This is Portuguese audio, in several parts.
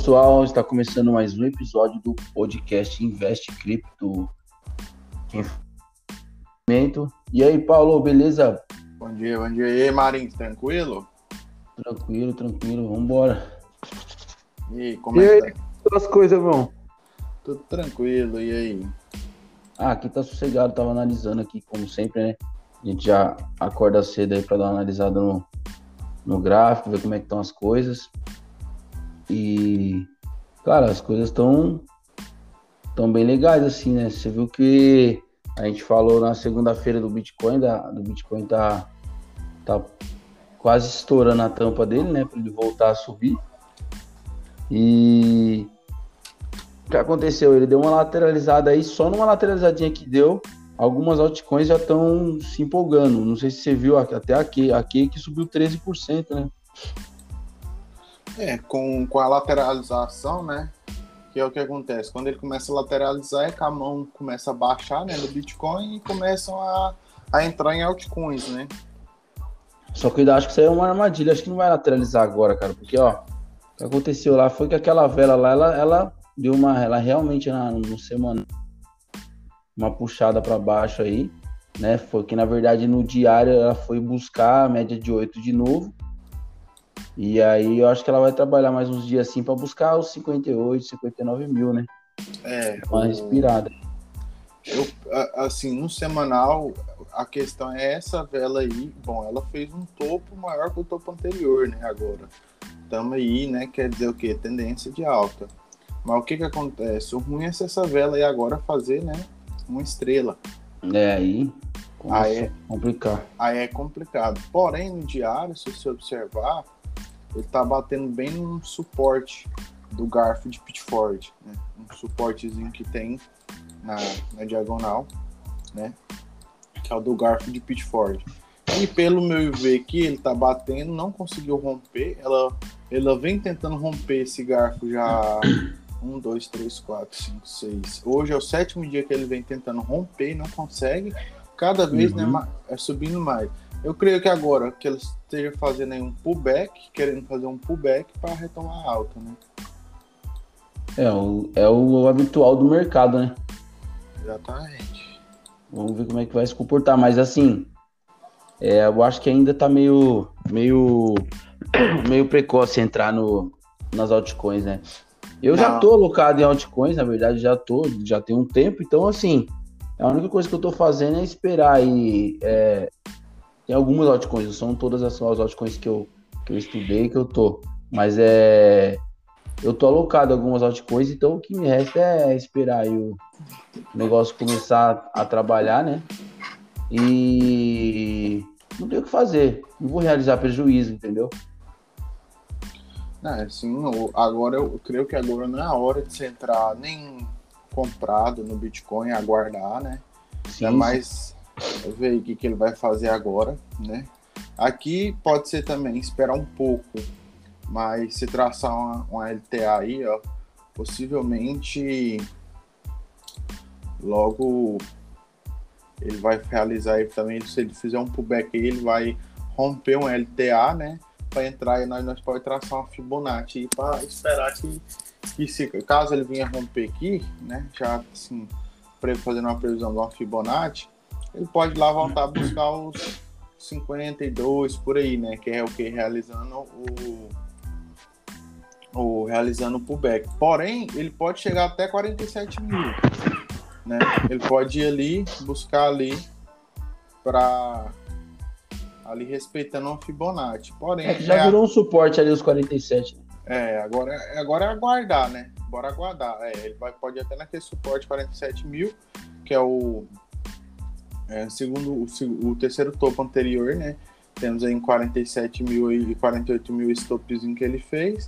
pessoal, está começando mais um episódio do podcast Investe Cripto. E aí, Paulo, beleza? Bom dia, bom dia. E aí, Marins, tranquilo? Tranquilo, tranquilo, vambora. E aí, como e é que tá? as coisas vão? Tudo tranquilo, e aí? Ah, aqui tá sossegado, tava analisando aqui, como sempre, né? A gente já acorda cedo aí para dar uma analisada no, no gráfico, ver como é que estão as coisas. E, cara, as coisas estão tão bem legais, assim, né? Você viu que a gente falou na segunda-feira do Bitcoin, da, do Bitcoin tá, tá quase estourando a tampa dele, né? Para ele voltar a subir. E o que aconteceu? Ele deu uma lateralizada aí, só numa lateralizadinha que deu, algumas altcoins já estão se empolgando. Não sei se você viu até aqui, aqui que subiu 13%, né? É, com, com a lateralização, né? Que é o que acontece. Quando ele começa a lateralizar, é que a mão começa a baixar né, no Bitcoin e começam a, a entrar em altcoins, né? Só que eu acho que isso aí é uma armadilha. Acho que não vai lateralizar agora, cara. Porque, ó, o que aconteceu lá foi que aquela vela lá, ela, ela deu uma. Ela realmente na, no semana uma puxada para baixo aí, né? Foi que na verdade no diário ela foi buscar a média de 8 de novo. E aí eu acho que ela vai trabalhar mais uns dias assim para buscar os 58, 59 mil, né? É. Uma o... respirada. Eu, assim, no semanal, a questão é essa vela aí. Bom, ela fez um topo maior que o topo anterior, né? Agora. Estamos aí, né? Quer dizer o quê? Tendência de alta. Mas o que que acontece? O ruim é se essa vela aí agora fazer, né? Uma estrela. É, aí. Aí é complicado. Aí é complicado. Porém, no diário, se você observar, ele tá batendo bem no suporte do garfo de Pitford, né? Um suportezinho que tem na, na diagonal, né? Que é o do garfo de Pitford. E pelo meu ver aqui, ele tá batendo, não conseguiu romper. Ela, ela vem tentando romper esse garfo já um, dois, três, quatro, cinco, seis. Hoje é o sétimo dia que ele vem tentando romper não consegue. Cada vez né, uhum. né, é subindo mais. Eu creio que agora que ele esteja fazendo aí um pullback, querendo fazer um pullback para retomar alta, né? É o, é o habitual do mercado, né? Exatamente. Vamos ver como é que vai se comportar, mas assim, é, eu acho que ainda tá meio, meio, meio precoce entrar no, nas altcoins, né? Eu Não. já tô alocado em altcoins, na verdade, já tô, já tem um tempo, então assim, a única coisa que eu tô fazendo é esperar aí. É, tem algumas altcoins, não são todas as, altcoins que eu, que eu estudei que eu tô, mas é. Eu tô alocado em algumas altcoins, então o que me resta é esperar aí o negócio começar a trabalhar, né? E não tem o que fazer, não vou realizar prejuízo, entendeu? É, sim, agora eu creio que agora não é a hora de você entrar nem comprado no Bitcoin, aguardar, né? Sim, é mais ver o que, que ele vai fazer agora, né? Aqui pode ser também esperar um pouco, mas se traçar uma, uma LTA aí, ó, possivelmente logo ele vai realizar aí também, se ele fizer um pullback aí, ele vai romper um LTA, né? para entrar e nós, nós pode traçar uma Fibonacci para esperar que, que se, caso ele venha romper aqui, né, já assim, fazendo uma previsão de uma Fibonacci, ele pode lá voltar a buscar os 52 por aí, né, que é o que realizando o o realizando o pullback. Porém, ele pode chegar até 47 mil, né? Ele pode ir ali buscar ali para ali respeitando uma Fibonacci. Porém, é já é virou um suporte ali os 47. É, agora, agora é aguardar, né? Bora aguardar. É, ele vai, pode ir até naquele suporte 47 mil, que é o é, segundo o, o, terceiro topo anterior, né? Temos aí em 47 mil e 48 mil stopzinho que ele fez.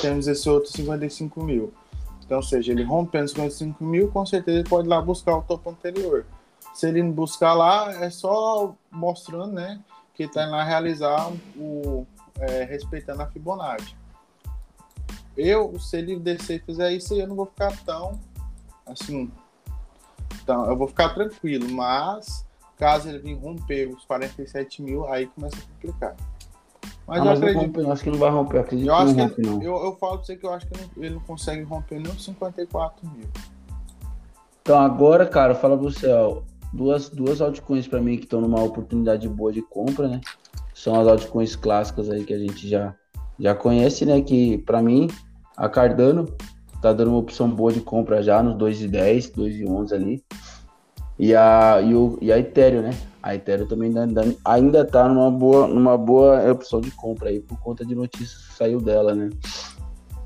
Temos esse outro 55 mil. Então, seja, ele rompendo 55 mil, com certeza ele pode ir lá buscar o topo anterior. Se ele buscar lá, é só mostrando, né? que está lá realizar o é, respeitando a Fibonacci. Eu, se ele descer e fizer isso, eu não vou ficar tão assim, então eu vou ficar tranquilo, mas caso ele vir romper os 47 mil, aí começa a complicar. Mas, ah, eu, mas acredito... eu acho que não vai romper. Acredito eu acho que não rompe, não. Eu, eu falo pra você que eu acho que ele não consegue romper nem os 54 mil. Então agora, cara, fala pra você, ó. Duas, duas altcoins pra mim que estão numa oportunidade boa de compra, né? São as altcoins clássicas aí que a gente já, já conhece, né? Que pra mim, a Cardano tá dando uma opção boa de compra já nos 2,10, 2,11 ali. E a, e, o, e a Ethereum, né? A Ethereum também ainda, ainda tá numa boa, numa boa opção de compra aí, por conta de notícias que saiu dela, né?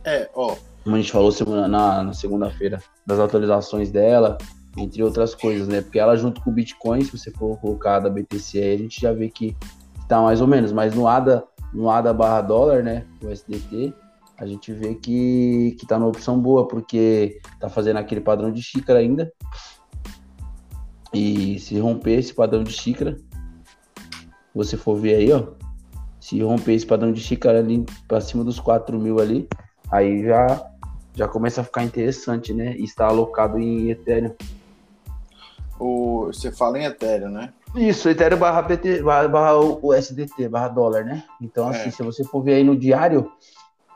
É, ó. Como a gente falou semana, na, na segunda-feira, das atualizações dela, entre outras coisas, né? Porque ela junto com o Bitcoin, se você for colocar da BTC aí, a gente já vê que tá mais ou menos, mas no ADA, no ADA barra dólar, né? O SDT, a gente vê que, que tá numa opção boa, porque tá fazendo aquele padrão de xícara ainda, e se romper esse padrão de xícara, você for ver aí, ó. Se romper esse padrão de xícara ali para cima dos 4 mil ali, aí já, já começa a ficar interessante, né? E está alocado em Ethereum. O, você fala em Ethereum, né? Isso, Ethereum barra, PT, barra, barra o SDT, barra dólar, né? Então, assim, é. se você for ver aí no diário,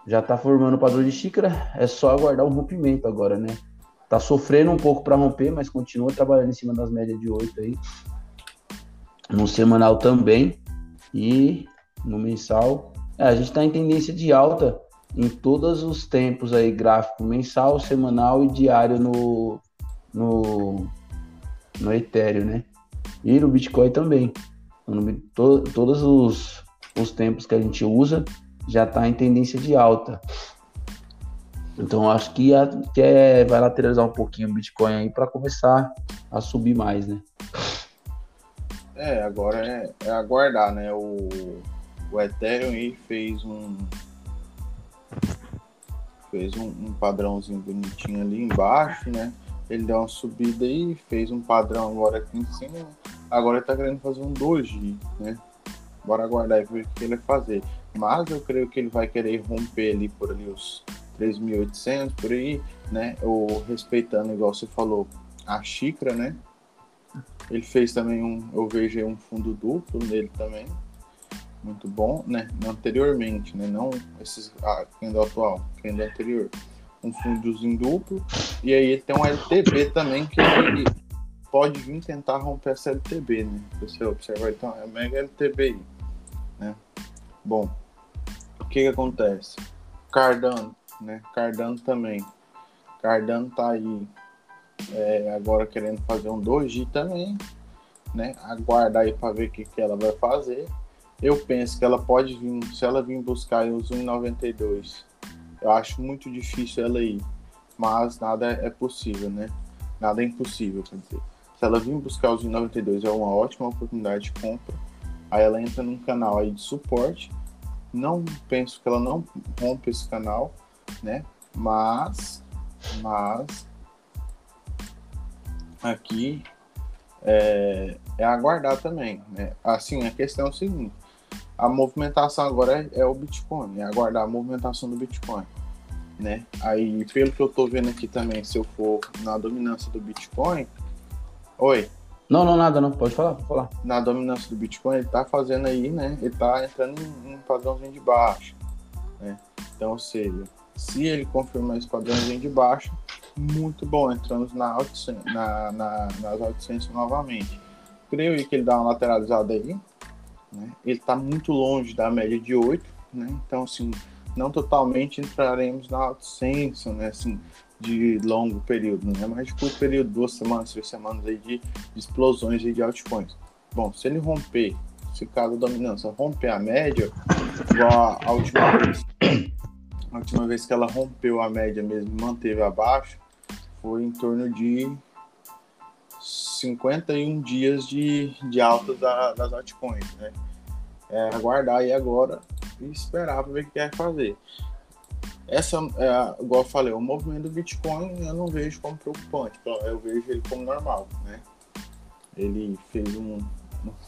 já tá formando o padrão de xícara, é só aguardar um rompimento agora, né? Tá sofrendo um pouco para romper, mas continua trabalhando em cima das médias de 8 aí. No semanal também. E no mensal. É, a gente está em tendência de alta em todos os tempos aí, gráfico mensal, semanal e diário no, no, no Ethereum, né? E no Bitcoin também. No, to, todos os, os tempos que a gente usa já está em tendência de alta. Então acho que, a, que é, vai lateralizar um pouquinho o Bitcoin aí para começar a subir mais, né? É, agora é, é aguardar, né? O, o Ethereum aí fez um fez um, um, padrãozinho bonitinho ali embaixo, né? Ele deu uma subida aí, fez um padrão agora aqui em cima. Agora ele tá querendo fazer um doji, né? Bora aguardar e ver o que ele vai fazer. Mas eu creio que ele vai querer romper ali por ali os 3.800 por aí, né? Ou respeitando, igual você falou, a xícara, né? Ele fez também um, eu vejo um fundo duplo nele também, muito bom, né? Anteriormente, né? Não esses ah, candle atual, candle anterior, um fundozinho duplo e aí ele tem um LTB também que ele pode vir tentar romper essa LTB, né? Você observar então é mega LTB, né? Bom, que que acontece? Cardano né? Cardano também. Cardano tá aí é, agora querendo fazer um doji também, né? Aguardar aí para ver o que, que ela vai fazer. Eu penso que ela pode vir, se ela vir buscar os 1,92, eu acho muito difícil ela ir, mas nada é possível, né? Nada é impossível, quer dizer. Se ela vir buscar os 1,92 é uma ótima oportunidade de compra. Aí ela entra num canal aí de suporte. Não penso que ela não rompa esse canal né? Mas, mas aqui é, é aguardar também, né? Assim, a questão é o seguinte: a movimentação agora é, é o Bitcoin, é aguardar a movimentação do Bitcoin, né? Aí, pelo que eu tô vendo aqui também, se eu for na dominância do Bitcoin, oi. Não, não, nada, não. Pode falar, pode falar. Na dominância do Bitcoin, ele tá fazendo aí, né? Ele tá entrando em um padrãozinho de baixo, né? Então, ou seja, se ele confirmar esse padrãozinho de baixo, muito bom. Entramos na, na, na, nas AutoSense novamente. Creio que ele dá uma lateralizada aí. Né? Ele está muito longe da média de 8. Né? Então, assim, não totalmente entraremos na AutoSense, né? Assim, de longo período, né? Mas de curto período, duas semanas, três semanas aí de, de explosões de altcoins. Bom, se ele romper, se cada dominância romper a média, igual a, última vez a última vez que ela rompeu a média mesmo, manteve abaixo, foi em torno de 51 dias de, de alta da, das altcoins, né? É, aguardar aí agora e esperar para ver o que quer fazer. Essa, é, igual eu falei, o movimento do Bitcoin eu não vejo como preocupante, eu vejo ele como normal, né? Ele fez um,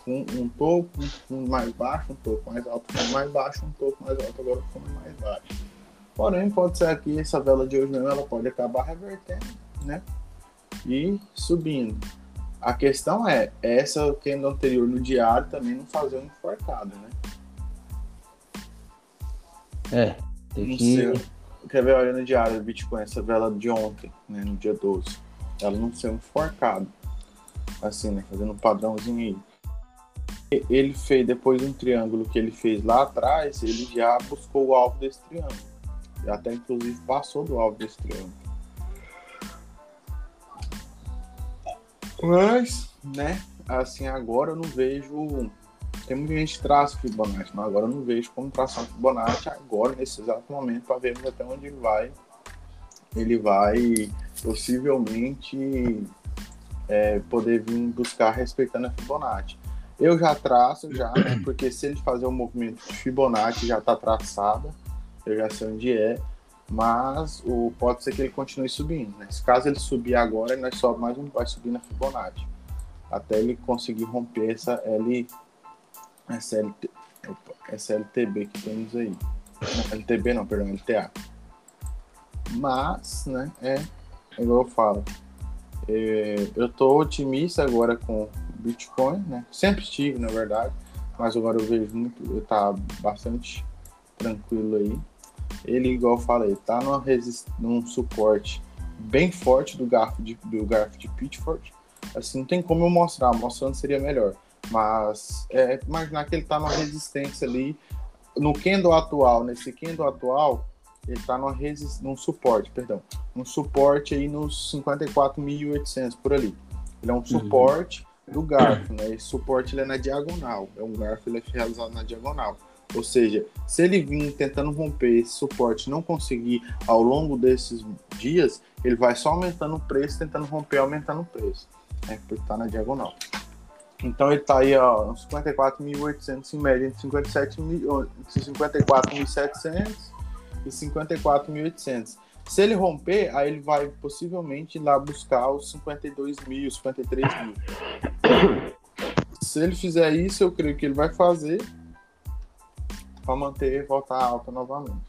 um, um topo, um fundo mais baixo, um topo mais alto, um fundo mais baixo, um topo mais alto, agora um fundo mais baixo. Porém, pode ser que essa vela de hoje mesmo ela pode acabar revertendo, né? E subindo. A questão é, essa candle anterior no diário também não fazer um enforcado, né? É, tem que. Ser, quer ver, olha no diário do Bitcoin, essa vela de ontem, né, no dia 12. Ela não ser um forcado. Assim, né? Fazendo um padrãozinho aí ele fez depois um triângulo que ele fez lá atrás, ele já buscou o alvo desse triângulo. Até inclusive passou do alvo desse triângulo. Mas, né, assim, agora eu não vejo. Tem muita gente que traça Fibonacci, mas agora eu não vejo como traçar um Fibonacci agora, nesse exato momento, para vermos até onde ele vai. Ele vai possivelmente é, poder vir buscar respeitando a Fibonacci. Eu já traço, já, né? Porque se ele fazer um movimento de Fibonacci já está traçado, eu já sei onde é. Mas o, pode ser que ele continue subindo. Né? Se caso ele subir agora, ele sobe mais um, vai subir na Fibonacci. Até ele conseguir romper essa L, essa, LT, essa LTB que temos aí. LTB não, perdão, LTA. Mas, né, é, é igual eu falo. É, eu tô otimista agora com Bitcoin, né? Sempre estive, na verdade, mas agora eu vejo muito, tá bastante tranquilo aí. Ele, igual eu falei, tá numa num suporte bem forte do garfo de, do garfo de Pitchford. Assim, não tem como eu mostrar, mostrando seria melhor. Mas é, imaginar que ele tá numa resistência ali. No candle atual, nesse candle atual, ele tá numa resist... num suporte, perdão. Um suporte aí nos 54.800 por ali. Ele é um uhum. suporte do garfo, né? Esse suporte ele é na diagonal, é um garfo ele é realizado na diagonal. Ou seja, se ele vir tentando romper esse suporte não conseguir ao longo desses dias, ele vai só aumentando o preço, tentando romper, aumentando o preço, né? Porque está na diagonal. Então ele está aí, ó, 54.800 em média, entre 54.700 e 54.800. Se ele romper, aí ele vai possivelmente lá buscar os 52 mil, 53 mil. Se ele fizer isso, eu creio que ele vai fazer para manter voltar alta novamente.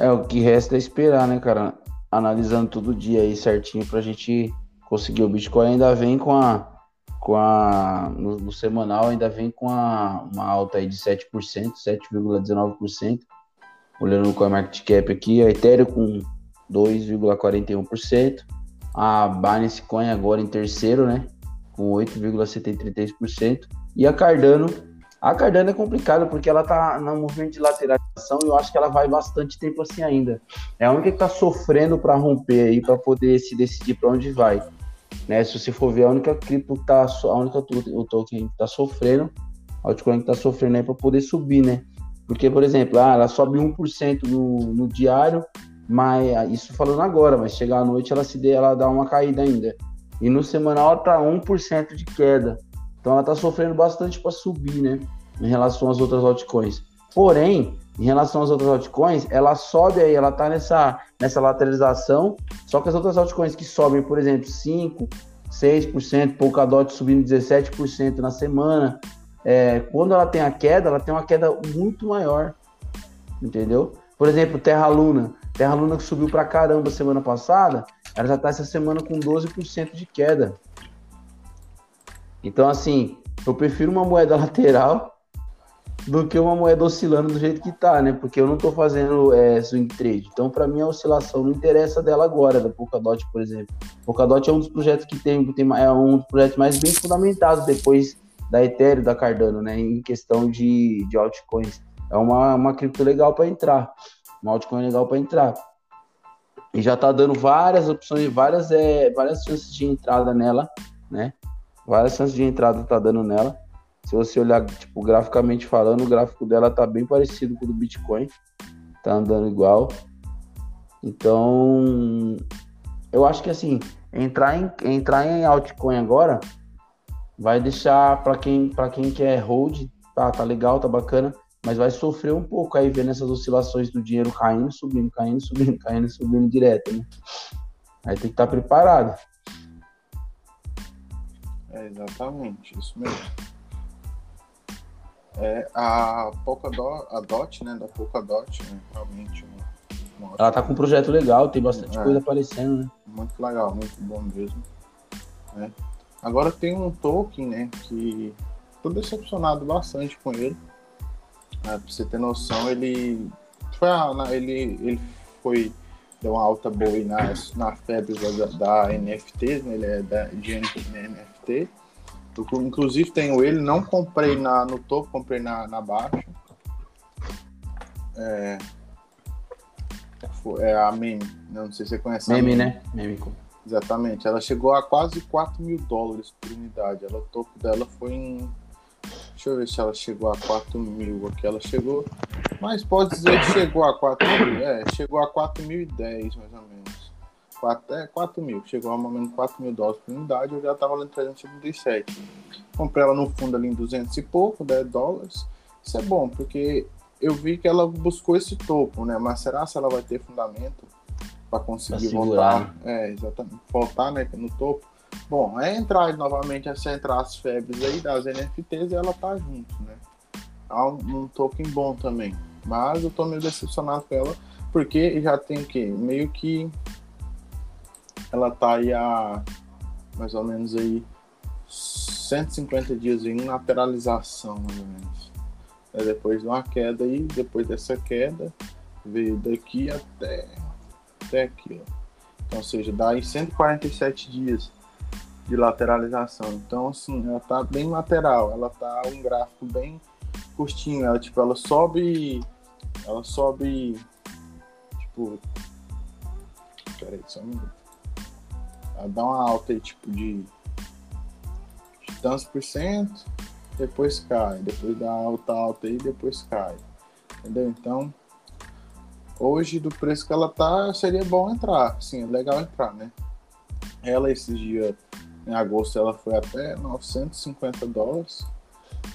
É, o que resta é esperar, né, cara? Analisando todo dia aí certinho pra gente conseguir. O Bitcoin ainda vem com a. Com a no, no semanal ainda vem com a, uma alta aí de 7%, 7,19% olhando no CoinMarketCap aqui, a Ethereum com 2,41%, a Binance Coin agora em terceiro, né, com 8,73%, e a Cardano, a Cardano é complicada porque ela tá no movimento de lateralização e eu acho que ela vai bastante tempo assim ainda. É a única que tá sofrendo para romper aí, para poder se decidir para onde vai. Né, se você for ver, a única cripto que tá, a única o token que tá sofrendo, a altcoin que tá sofrendo aí para poder subir, né? Porque, por exemplo, ah, ela sobe 1% no, no diário, mas ah, isso falando agora, mas chegar à noite ela se dê, ela dá uma caída ainda. E no semanal ela tá 1% de queda. Então ela tá sofrendo bastante para subir, né? Em relação às outras altcoins. Porém, em relação às outras altcoins, ela sobe aí, ela tá nessa, nessa lateralização, só que as outras altcoins que sobem, por exemplo, 5, 6%, Polkadot subindo 17% na semana, é, quando ela tem a queda, ela tem uma queda muito maior, entendeu? Por exemplo, Terra Luna. Terra Luna que subiu pra caramba semana passada, ela já tá essa semana com 12% de queda. Então, assim, eu prefiro uma moeda lateral do que uma moeda oscilando do jeito que tá, né? Porque eu não tô fazendo é, swing trade. Então, para mim, a oscilação não interessa dela agora, da Polkadot, por exemplo. Polkadot é um dos projetos que tem, tem é um dos projetos mais bem fundamentados depois da Ethereum, da Cardano, né, em questão de, de altcoins. É uma, uma cripto legal para entrar, uma altcoin legal para entrar. E já está dando várias opções, várias, é, várias chances de entrada nela, né? Várias chances de entrada está dando nela. Se você olhar, tipo, graficamente falando, o gráfico dela tá bem parecido com o do Bitcoin. Tá andando igual. Então, eu acho que assim, entrar em, entrar em altcoin agora vai deixar para quem para quem quer hold, tá, tá legal, tá bacana, mas vai sofrer um pouco aí vendo essas oscilações do dinheiro caindo, subindo, caindo, subindo, caindo, subindo direto, né? Aí tem que estar tá preparado. É exatamente, isso mesmo. É, a Polkadot, a Dot, né, da Polkadot, né, realmente uma, uma Ela tá com um projeto legal, tem bastante é, coisa aparecendo, né? Muito legal, muito bom mesmo. Né? Agora tem um token, né, que tô decepcionado bastante com ele. pra você ter noção, ele foi, ele, ele foi deu uma alta boa aí na, na febre da, da NFT, né? ele é da, de NFT. Eu, inclusive tenho ele, não comprei na, no topo, comprei na, na baixa. É, é a Meme, não sei se você conhece. Meme, né? Meme. Exatamente. Ela chegou a quase 4 mil dólares por unidade. Ela, o topo dela foi em. Deixa eu ver se ela chegou a 4 mil. Aqui ela chegou. Mas pode dizer que chegou a 4 mil. É, chegou a 4.010 mais ou menos. 4, é, 4 mil. Chegou a menos 4 mil dólares por unidade. Eu já estava valendo 377. Comprei ela no fundo ali em 200 e pouco, 10 dólares. Isso é bom, porque eu vi que ela buscou esse topo, né? Mas será se ela vai ter fundamento? para conseguir pra voltar. É, exatamente. Voltar né, no topo. Bom, é entrar novamente, é entrar as febres aí das NFTs e ela tá junto, né? Há um, um token bom também. Mas eu tô meio decepcionado com ela, porque já tem o quê? Meio que ela tá aí há mais ou menos aí 150 dias em lateralização, mais ou menos. É depois de uma queda aí, depois dessa queda, veio daqui até até aqui, ó. Então, ou seja, dá aí 147 dias de lateralização. Então, assim, ela tá bem lateral, ela tá um gráfico bem curtinho, ela tipo, ela sobe, ela sobe, tipo, peraí, só um minuto. Ela dá uma alta aí, tipo, de, de tantos por cento, depois cai, depois dá alta alta aí, depois cai, entendeu? Então, hoje, do preço que ela tá, seria bom entrar. Sim, é legal entrar, né? Ela, esses dias, em agosto, ela foi até 950 dólares.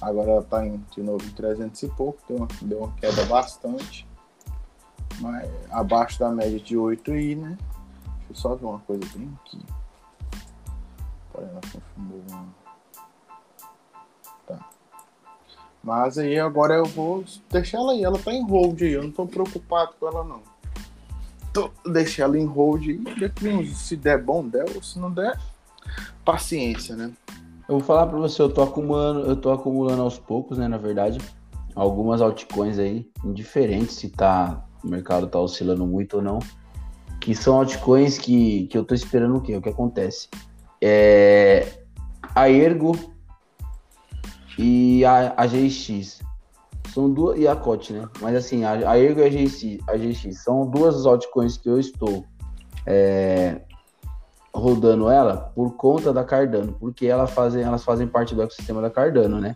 Agora ela tá em, de novo em 300 e pouco, deu uma, deu uma queda bastante. Mas abaixo da média de 8 aí, né? Deixa eu só ver uma coisa bem aqui. Uma Mas aí agora eu vou deixar ela aí. Ela tá em hold aí. Eu não tô preocupado com ela, não. Tô, deixar ela em hold aí. Se der bom, der. Se não der, paciência, né? Eu vou falar para você, eu tô acumulando, eu tô acumulando aos poucos, né, na verdade, algumas altcoins aí, indiferente se tá o mercado tá oscilando muito ou não, que são altcoins que, que eu tô esperando o quê? O que acontece? É, a Ergo e a, a GX. São duas. E a COT, né? Mas assim, a, a Ergo e a GX, a GX são duas altcoins que eu estou é, rodando ela por conta da Cardano, porque ela fazem, elas fazem parte do ecossistema da Cardano, né?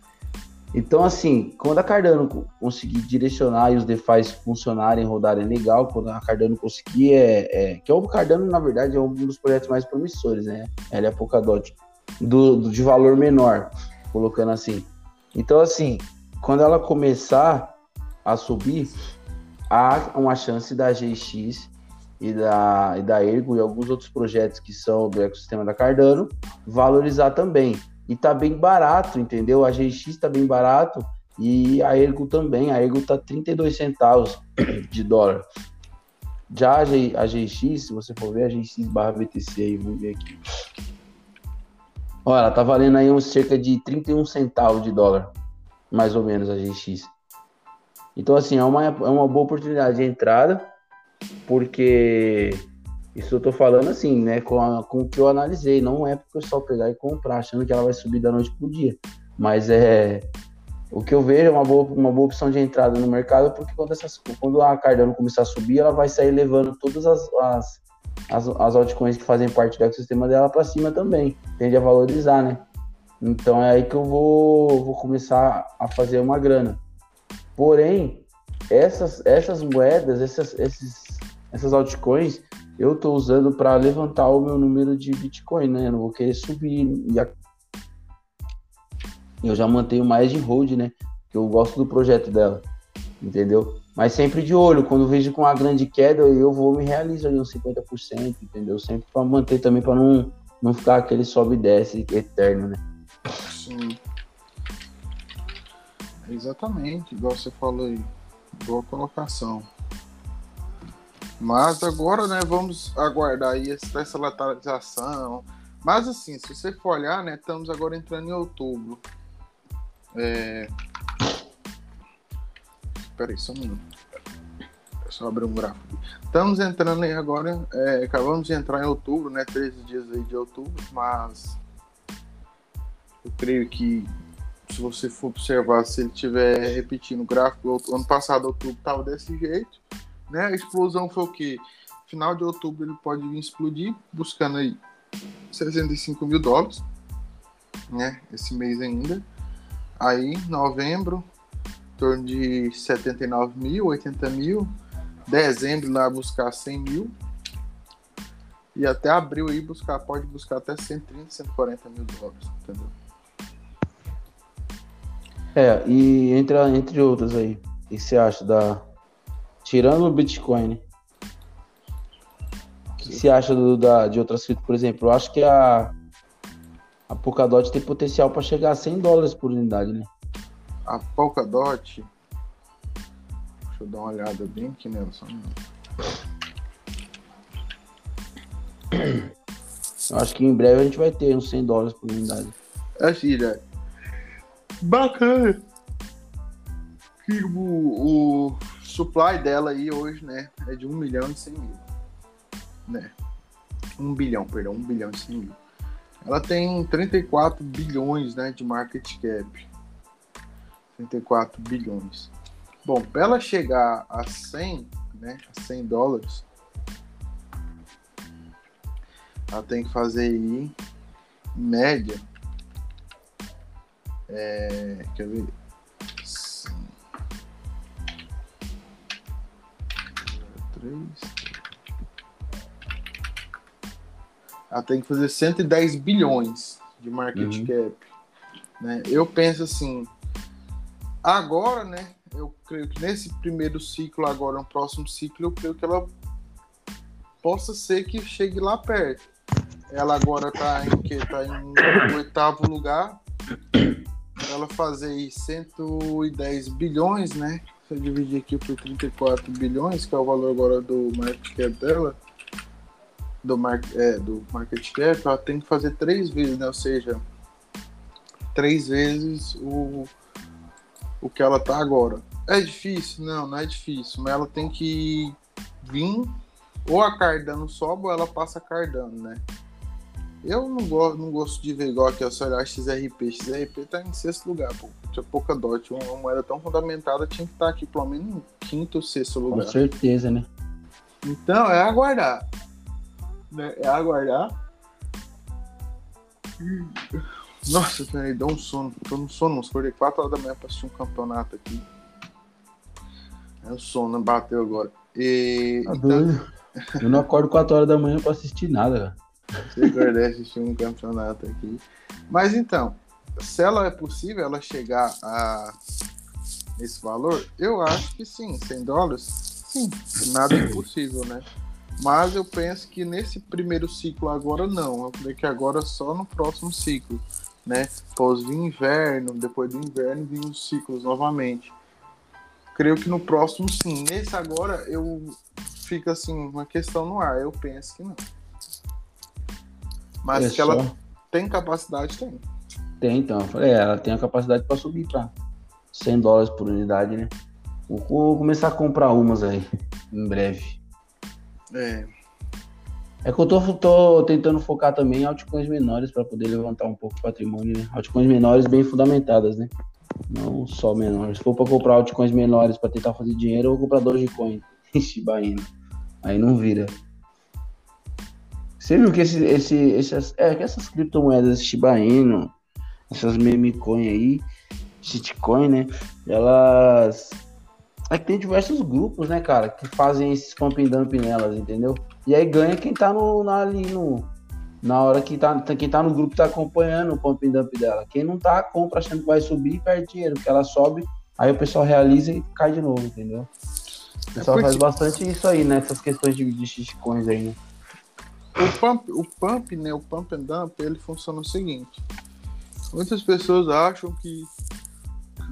Então, assim, quando a Cardano conseguir direcionar e os DeFi funcionarem, rodarem legal, quando a Cardano conseguir, é, é, que é o Cardano, na verdade, é um dos projetos mais promissores, né? Ela é a Polkadot, do, do, de valor menor, colocando assim. Então, assim, quando ela começar a subir, há uma chance da GX e da, e da Ergo e alguns outros projetos que são do ecossistema da Cardano valorizar também. E tá bem barato, entendeu? A GX tá bem barato e a Ergo também. A Ergo tá 32 centavos de dólar. Já a, a GX, se você for ver a GX barra BTC aí, vamos ver aqui. Olha, tá valendo aí uns cerca de 31 centavos de dólar, mais ou menos a GX. Então, assim, é uma, é uma boa oportunidade de entrada, porque isso eu tô falando assim, né, com, a, com o que eu analisei. Não é pro pessoal pegar e comprar, achando que ela vai subir da noite pro dia. Mas é. O que eu vejo é uma boa, uma boa opção de entrada no mercado, porque quando, essas, quando a Cardano começar a subir, ela vai sair levando todas as, as as, as altcoins que fazem parte do ecossistema dela para cima também. Tende a valorizar, né? Então é aí que eu vou, vou começar a fazer uma grana. Porém, essas, essas moedas, essas, esses, essas altcoins, eu estou usando para levantar o meu número de Bitcoin, né? Eu não vou querer subir. Eu já mantenho mais de hold, né? Que eu gosto do projeto dela, entendeu? Mas sempre de olho, quando vejo com uma grande queda, eu vou me realizar ali uns 50%, entendeu? Sempre para manter também, para não, não ficar aquele sobe e desce eterno, né? Sim. Exatamente, igual você falou aí. Boa colocação. Mas agora, né, vamos aguardar aí essa lateralização. Mas assim, se você for olhar, né, estamos agora entrando em outubro. É, Espera aí, só um minuto. Só abrir um gráfico. Estamos entrando aí agora, é, acabamos de entrar em outubro, né? 13 dias aí de outubro, mas eu creio que se você for observar, se ele estiver repetindo o gráfico, ano passado, outubro, estava desse jeito, né? A explosão foi o quê? Final de outubro ele pode vir explodir, buscando aí 65 mil dólares, né? Esse mês ainda. Aí, novembro, em torno de 79 mil, 80 mil. Dezembro lá buscar 100 mil. E até abril aí buscar, pode buscar até 130, 140 mil dólares, entendeu? É, e entre, entre outras aí, o que você acha da. Tirando o Bitcoin, o que você acha do, da, de outras criptos, por exemplo? Eu acho que a, a Polkadot tem potencial para chegar a 100 dólares por unidade, né? A Polkadot. Deixa eu dar uma olhada bem aqui nela, só um Eu acho que em breve a gente vai ter uns 100 dólares por unidade. É, filha. Bacana. Que o, o supply dela aí hoje, né, é de 1 milhão e 100 mil. Né? 1 bilhão, perdão, 1 bilhão e 100 mil. Ela tem 34 bilhões, né, de market cap. 34 bilhões. Bom, para ela chegar a 100, né, a 100 dólares, ela tem que fazer aí, em média, é, quer ver? Três. Ela tem que fazer 110 bilhões de market uhum. cap. Né? Eu penso assim, agora, né? Eu creio que nesse primeiro ciclo, agora no próximo ciclo, eu creio que ela possa ser que chegue lá perto. Ela agora tá em que? Tá em oitavo lugar ela fazer 110 bilhões, né? Eu dividir aqui por 34 bilhões, que é o valor agora do market cap dela, do, mar, é, do market cap, ela tem que fazer três vezes, né? Ou seja, três vezes o, o que ela tá agora. É difícil? Não, não é difícil, mas ela tem que vir ou a Cardano sobe ou ela passa Cardano, né? Eu não gosto, não gosto de ver igual aqui, ó, se olhar XRP. XRP tá em sexto lugar, pô. Tinha pouca dot. Uma moeda tão fundamentada tinha que estar tá aqui pelo menos em quinto ou sexto lugar. Com certeza, né? Então, é aguardar. Né? É aguardar. Nossa, peraí, deu um sono. Tô no sono, acordei 4 horas da manhã pra assistir um campeonato aqui. É o sono, bateu agora. E, tá então... Eu não acordo 4 horas da manhã pra assistir nada, cara. Se acordar assistir um campeonato aqui. Mas então, se ela é possível ela chegar a esse valor, eu acho que sim, 100 dólares, sim, nada é impossível, né? Mas eu penso que nesse primeiro ciclo agora não, eu creio que agora só no próximo ciclo, né? Pós vir inverno, depois do inverno vir os ciclos novamente. Creio que no próximo sim, nesse agora eu fica assim uma questão no ar, eu penso que não. Mas é que só... ela tem capacidade, tem. Tem, então. É, ela tem a capacidade para subir para 100 dólares por unidade, né? Vou começar a comprar umas aí, em breve. É. É que eu tô, tô tentando focar também em altcoins menores para poder levantar um pouco o patrimônio, né? Altcoins menores bem fundamentadas, né? Não só menores. Se for para comprar altcoins menores para tentar fazer dinheiro, eu vou comprar Dogecoin, Shiba Inu. Aí não vira. Você viu que esse, esse, essas, é, essas criptomoedas Shiba Inu, essas meme coin aí, shitcoin, né? Elas. É que tem diversos grupos, né, cara, que fazem esses pump and dump nelas, entendeu? E aí ganha quem tá no, na, ali no. Na hora que tá, quem tá no grupo tá acompanhando o pump and dump dela. Quem não tá, compra achando que vai subir e perde dinheiro, porque ela sobe, aí o pessoal realiza e cai de novo, entendeu? O pessoal é porque... faz bastante isso aí, né? Essas questões de, de shitcoins aí, né? O pump, o pump, né, o pump and dump, ele funciona o seguinte. Muitas pessoas acham que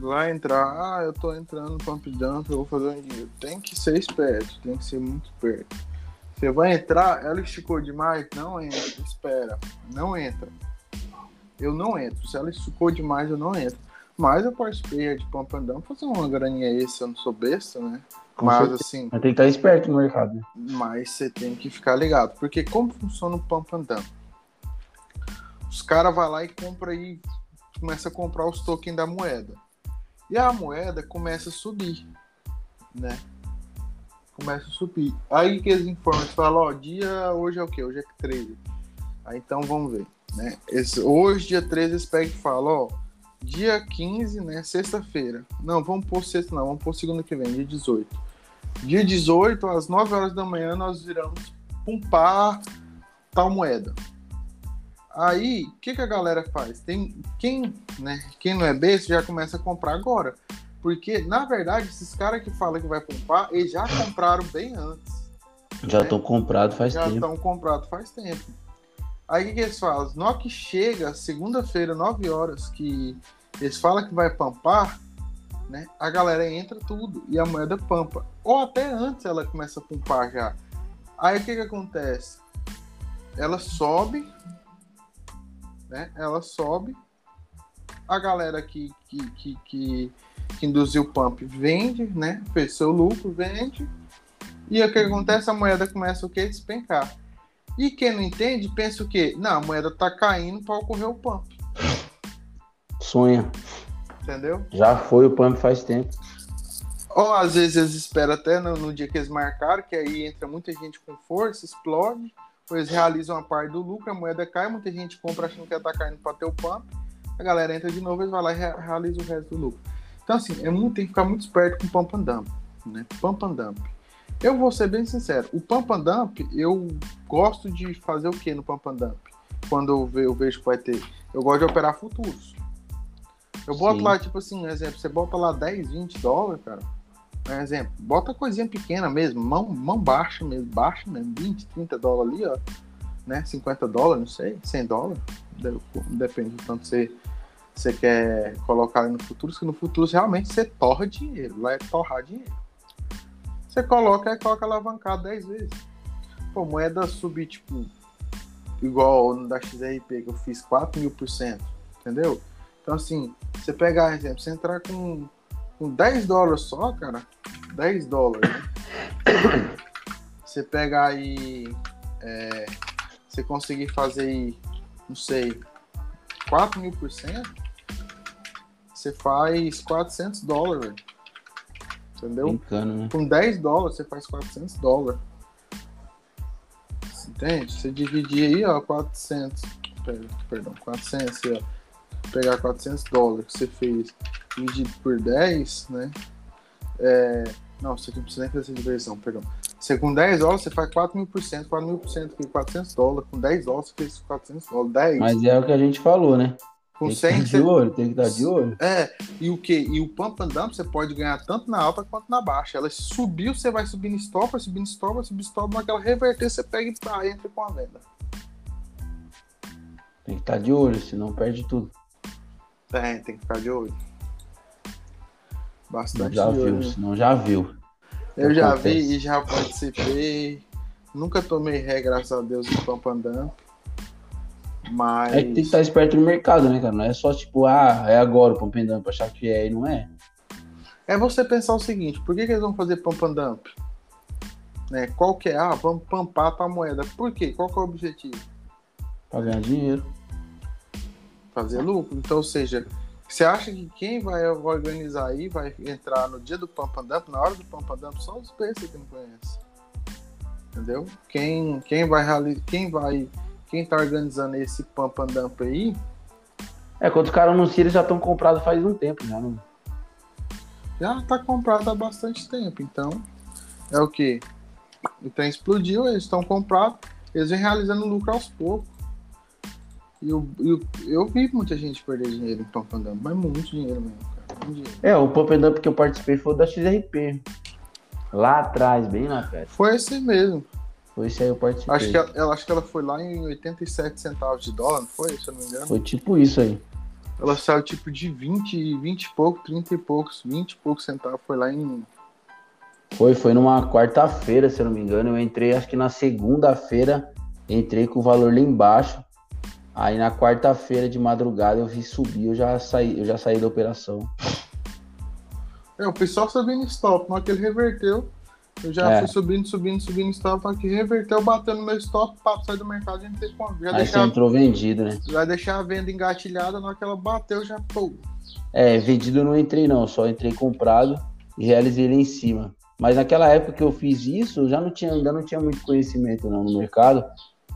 vai entrar, ah, eu tô entrando no pump dump, eu vou fazer um dinheiro. Tem que ser esperto, tem que ser muito esperto. Você vai entrar, ela esticou demais, não entra, espera, não entra. Eu não entro. Se ela esticou demais, eu não entro. Mas eu participei de Pump and Dump, fazer uma graninha esse, eu não sou besta, né? Com mas certeza. assim. Mas tem que estar esperto no mercado, né? Mas você tem que ficar ligado. Porque como funciona o Pump and Dump? Os caras vão lá e compram aí, começa a comprar os tokens da moeda. E a moeda começa a subir, né? Começa a subir. Aí que eles informam, eles falam, ó, dia hoje é o quê? Hoje é 13. Aí então vamos ver, né? Esse, hoje, dia 13, eles pegam e falam, ó, dia 15, né? Sexta-feira. Não, vamos pôr sexta, não, vamos pôr segunda que vem, dia 18. Dia 18, às 9 horas da manhã, nós viramos pumpar tal moeda. Aí, o que, que a galera faz? Tem quem, né? Quem não é besta já começa a comprar agora. Porque, na verdade, esses caras que falam que vai pumpar, eles já compraram bem antes. Já estão né? comprados faz já tempo. Já estão comprados faz tempo. Aí o que, eles fazem? No que chega, segunda-feira, 9 horas, que eles falam que vai pampar, né? A galera entra tudo e a moeda pampa. Ou até antes ela começa a pumpar já. Aí o que, que acontece? Ela sobe, né? Ela sobe. A galera que, que, que, que, que induziu o pump vende, né? Fez seu lucro, vende. E o que acontece? A moeda começa o quê? Despencar. E quem não entende, pensa o quê? Não, a moeda tá caindo para ocorrer o pump. Sonha. Entendeu? Já foi o pump faz tempo. Ou às vezes eles esperam até no, no, dia que eles marcaram, que aí entra muita gente com força, explode, ou eles realizam a parte do lucro, a moeda cai, muita gente compra achando que ela tá caindo para ter o pump, a galera entra de novo, eles vão lá e realiza o resto do lucro. Então assim, é muito, tem que ficar muito esperto com pump and dump, né? Pump and dump. Eu vou ser bem sincero, o pump and dump, eu gosto de fazer o que no pump and dump? Quando eu, ve eu vejo que vai ter. Eu gosto de operar futuros. Eu boto Sim. lá, tipo assim, um exemplo, você bota lá 10, 20 dólares, cara. Um exemplo, bota coisinha pequena mesmo, mão, mão baixa mesmo, baixa mesmo, 20, 30 dólares ali, ó. Né? 50 dólares, não sei, 100 dólares. Depende do tanto você, você quer colocar ali no futuro, que no futuro realmente você torra dinheiro, lá é torrar dinheiro. Você coloca e coloca alavancado 10 vezes. Pô, moeda subir, tipo, igual no da XRP, que eu fiz 4 mil por cento, entendeu? Então, assim, você pegar, exemplo, você entrar com, com 10 dólares só, cara, 10 dólares, né? Você pegar aí, é, você conseguir fazer aí, não sei, 4 mil por cento, você faz 400 dólares, velho. Entendeu? Brincando, né? Com 10 dólares você faz 400 dólares. Entende? Você dividir aí, ó, 400. Perdão, 400, ó. Pegar 400 dólares que você fez dividido por 10, né? É, não, você não precisa nem fazer essa divisão, perdão. Você com 10 dólares, você faz 4 mil por cento, 4 mil por cento, 400 dólares. Com 10 dólares, você fez 400 dólares. 10. Mas é o que a gente falou, né? Com tem 100 que estar de olho, tem que estar de olho. É, e o que? E o pump and dump você pode ganhar tanto na alta quanto na baixa. Ela subiu, você vai subindo stop, vai subindo stop, vai subindo stop, naquela reverter, você pega e tá, entra com a venda. Tem que estar de olho, senão perde tudo. É, tem que ficar de olho. Bastante já de viu, olho. senão já viu. Eu já vi e já participei. Nunca tomei ré, graças a Deus, em pump and dump. Mas. É que tem que estar esperto no mercado, né, cara? Não é só tipo, ah, é agora o pump and dump, achar que é e não é. É você pensar o seguinte, por que, que eles vão fazer pump and dump? Né? Qual que é? Ah, vamos pampar a moeda. Por quê? Qual que é o objetivo? Pra ganhar dinheiro. Fazer lucro. Então, ou seja, você acha que quem vai organizar aí vai entrar no dia do pump and dump, na hora do pump and dump, só os bestas que não conhecem. Entendeu? Quem, quem vai quem vai quem tá organizando esse pump and dump aí. É, quando os caras anunciam, eles já estão comprados faz um tempo já, não? Já tá comprado há bastante tempo, então é o que? O trem explodiu, eles estão comprados, eles vêm realizando lucro aos poucos. E eu, eu, eu vi muita gente perder dinheiro em pump and dump, mas muito dinheiro mesmo, cara. Dinheiro. É, o pump and dump que eu participei foi o da XRP. Lá atrás, bem na festa. Foi esse mesmo. Foi isso aí eu participei. Acho que ela, ela, acho que ela foi lá em 87 centavos de dólar, não foi? Se eu não me engano. Foi tipo isso aí. Ela saiu tipo de 20, 20 e pouco, 30 e poucos, 20 e poucos centavos. Foi lá em. Foi, foi numa quarta-feira, se eu não me engano. Eu entrei, acho que na segunda-feira, entrei com o valor lá embaixo. Aí na quarta-feira de madrugada eu vi subir, eu já saí, eu já saí da operação. É, o pessoal subindo stop, na hora que ele reverteu, eu já é. fui subindo, subindo, subindo stop, na que reverteu, batendo no meu stop, papo, sai do mercado, a gente tem como. Já Aí deixar, você entrou vendido, né? Vai deixar a venda engatilhada, na hora que ela bateu, já pô. É, vendido eu não entrei não, só entrei comprado e realizei ele em cima. Mas naquela época que eu fiz isso, eu já não tinha, ainda não tinha muito conhecimento não, no mercado.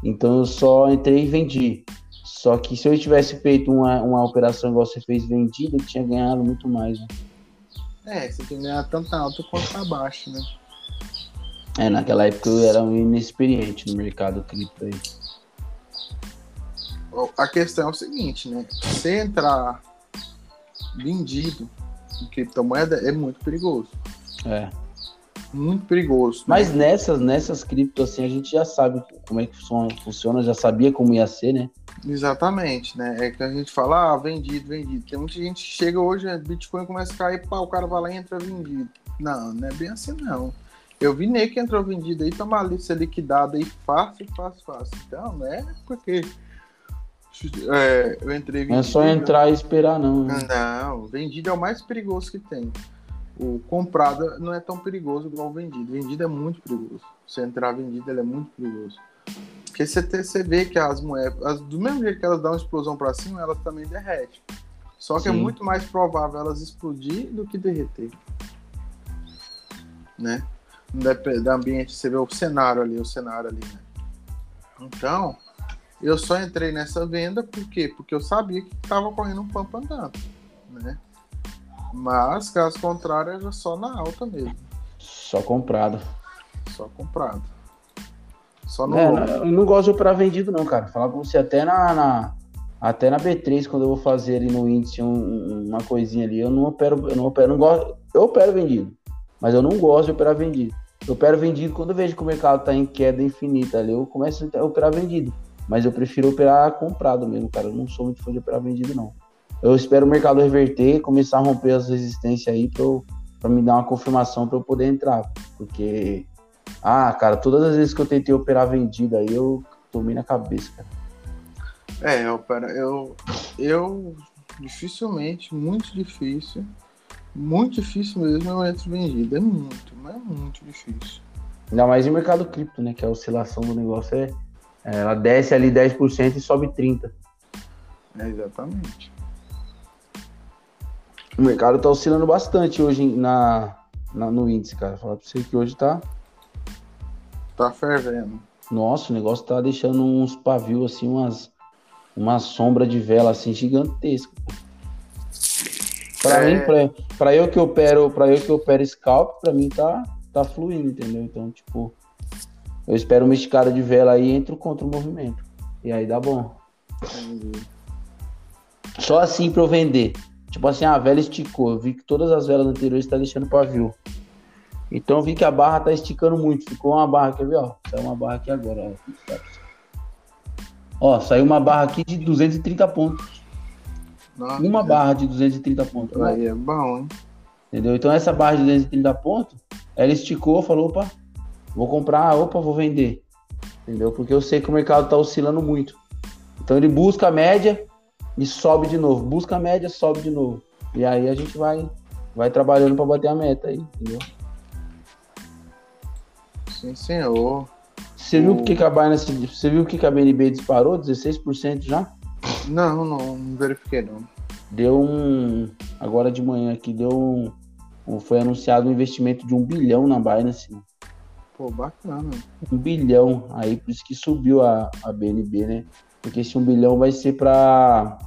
Então eu só entrei e vendi. Só que se eu tivesse feito uma, uma operação igual você fez vendida, eu tinha ganhado muito mais. Né? É, você tem que ganhar tanto alto quanto abaixo, né? É, naquela época eu era um inexperiente no mercado cripto aí. A questão é o seguinte, né? Se entrar vendido em criptomoeda é muito perigoso. É muito perigoso. Mas né? nessas, nessas criptos, assim, a gente já sabe como é que funciona, já sabia como ia ser, né? Exatamente, né? É que a gente fala, ah, vendido, vendido. Tem muita gente que chega hoje, né, Bitcoin começa a cair, pá, o cara vai lá e entra vendido. Não, não é bem assim, não. Eu vi nem que entrou vendido aí, toma ali ser liquidado aí fácil, fácil, fácil. Então, né? Porque é, eu entrei vendido. Não é só entrar e esperar, não. Né? Não, vendido é o mais perigoso que tem o comprado não é tão perigoso igual o vendido. Vendido é muito perigoso. Você entrar vendido, ele é muito perigoso. Porque você, você vê que as moedas, as, do mesmo jeito que elas dão uma explosão para cima, elas também derretem. Só que é Sim. é muito mais provável elas explodir do que derreter. Né? Do ambiente, você vê o cenário ali, o cenário ali, né? Então, eu só entrei nessa venda por quê? Porque eu sabia que estava correndo um pampa andando, né? Mas, caso contrário, é só na alta mesmo. Só comprado. Só comprado. Só no. É, eu não gosto de operar vendido, não, cara. Falar com você até na, na, até na B3, quando eu vou fazer ali no índice um, uma coisinha ali, eu não opero, eu não opero, não gosto. Eu opero vendido. Mas eu não gosto de operar vendido. Eu opero vendido quando eu vejo que o mercado tá em queda infinita ali, eu começo a operar vendido. Mas eu prefiro operar comprado mesmo, cara. Eu não sou muito fã de operar vendido, não eu espero o mercado reverter, começar a romper as resistências aí para me dar uma confirmação para eu poder entrar. Porque, ah, cara, todas as vezes que eu tentei operar vendido aí, eu tomei na cabeça, cara. É, eu, eu, eu dificilmente, muito difícil, muito difícil mesmo eu entro vendido. É muito, mas é muito difícil. Ainda mais em mercado cripto, né? Que a oscilação do negócio é. Ela desce ali 10% e sobe 30%. É, exatamente. O mercado tá oscilando bastante hoje na, na no índice, cara. Falar pra você que hoje tá. Tá fervendo. Nossa, o negócio tá deixando uns pavios assim, umas. Uma sombra de vela assim gigantesca. Pra é... mim, pra, eu que opero, para eu que opero scalp, pra mim tá, tá fluindo, entendeu? Então, tipo, eu espero uma esticada de vela aí e entro contra o movimento. E aí dá bom. Só assim pra eu vender. Tipo assim, a vela esticou. Eu vi que todas as velas anteriores estão tá deixando pavio. Então eu vi que a barra tá esticando muito. Ficou uma barra, quer ver, ó? Saiu uma barra aqui agora, ó. Ó, saiu uma barra aqui de 230 pontos. Nossa, uma barra de 230 pontos. Aí é bom, hein? Entendeu? Então essa barra de 230 pontos, ela esticou, falou, opa, vou comprar, opa, vou vender. Entendeu? Porque eu sei que o mercado tá oscilando muito. Então ele busca a média, e sobe de novo. Busca a média, sobe de novo. E aí a gente vai, vai trabalhando para bater a meta aí, entendeu? Sim, senhor. Você viu o que, que a Binance, você viu que a BNB disparou? 16% já? Não, não, não verifiquei não. Deu um. Agora de manhã aqui, deu um. um foi anunciado um investimento de um bilhão na Binance. Pô, bacana. Um bilhão. Aí por isso que subiu a, a BNB, né? Porque esse um bilhão vai ser para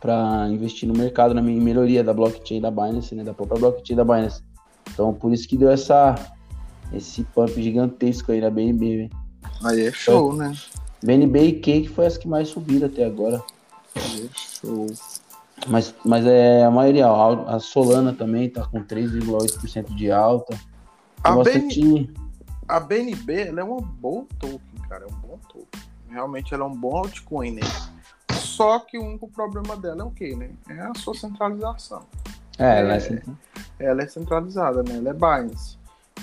para investir no mercado, na melhoria da blockchain da Binance, né, da própria blockchain da Binance. Então, por isso que deu essa esse pump gigantesco aí na BNB. Né? Aí é show, então, né? BNB e Cake foi as que mais subiram até agora. Show. Mas, mas é a maioria, a Solana também tá com 3,8% de alta. A, BN... a BNB ela é uma boa token, cara, é um bom token. Realmente ela é um bom altcoin, né? Só que o único problema dela é o quê, né? É a sua centralização. É, ela é, é, ela é centralizada, né? Ela é Binance.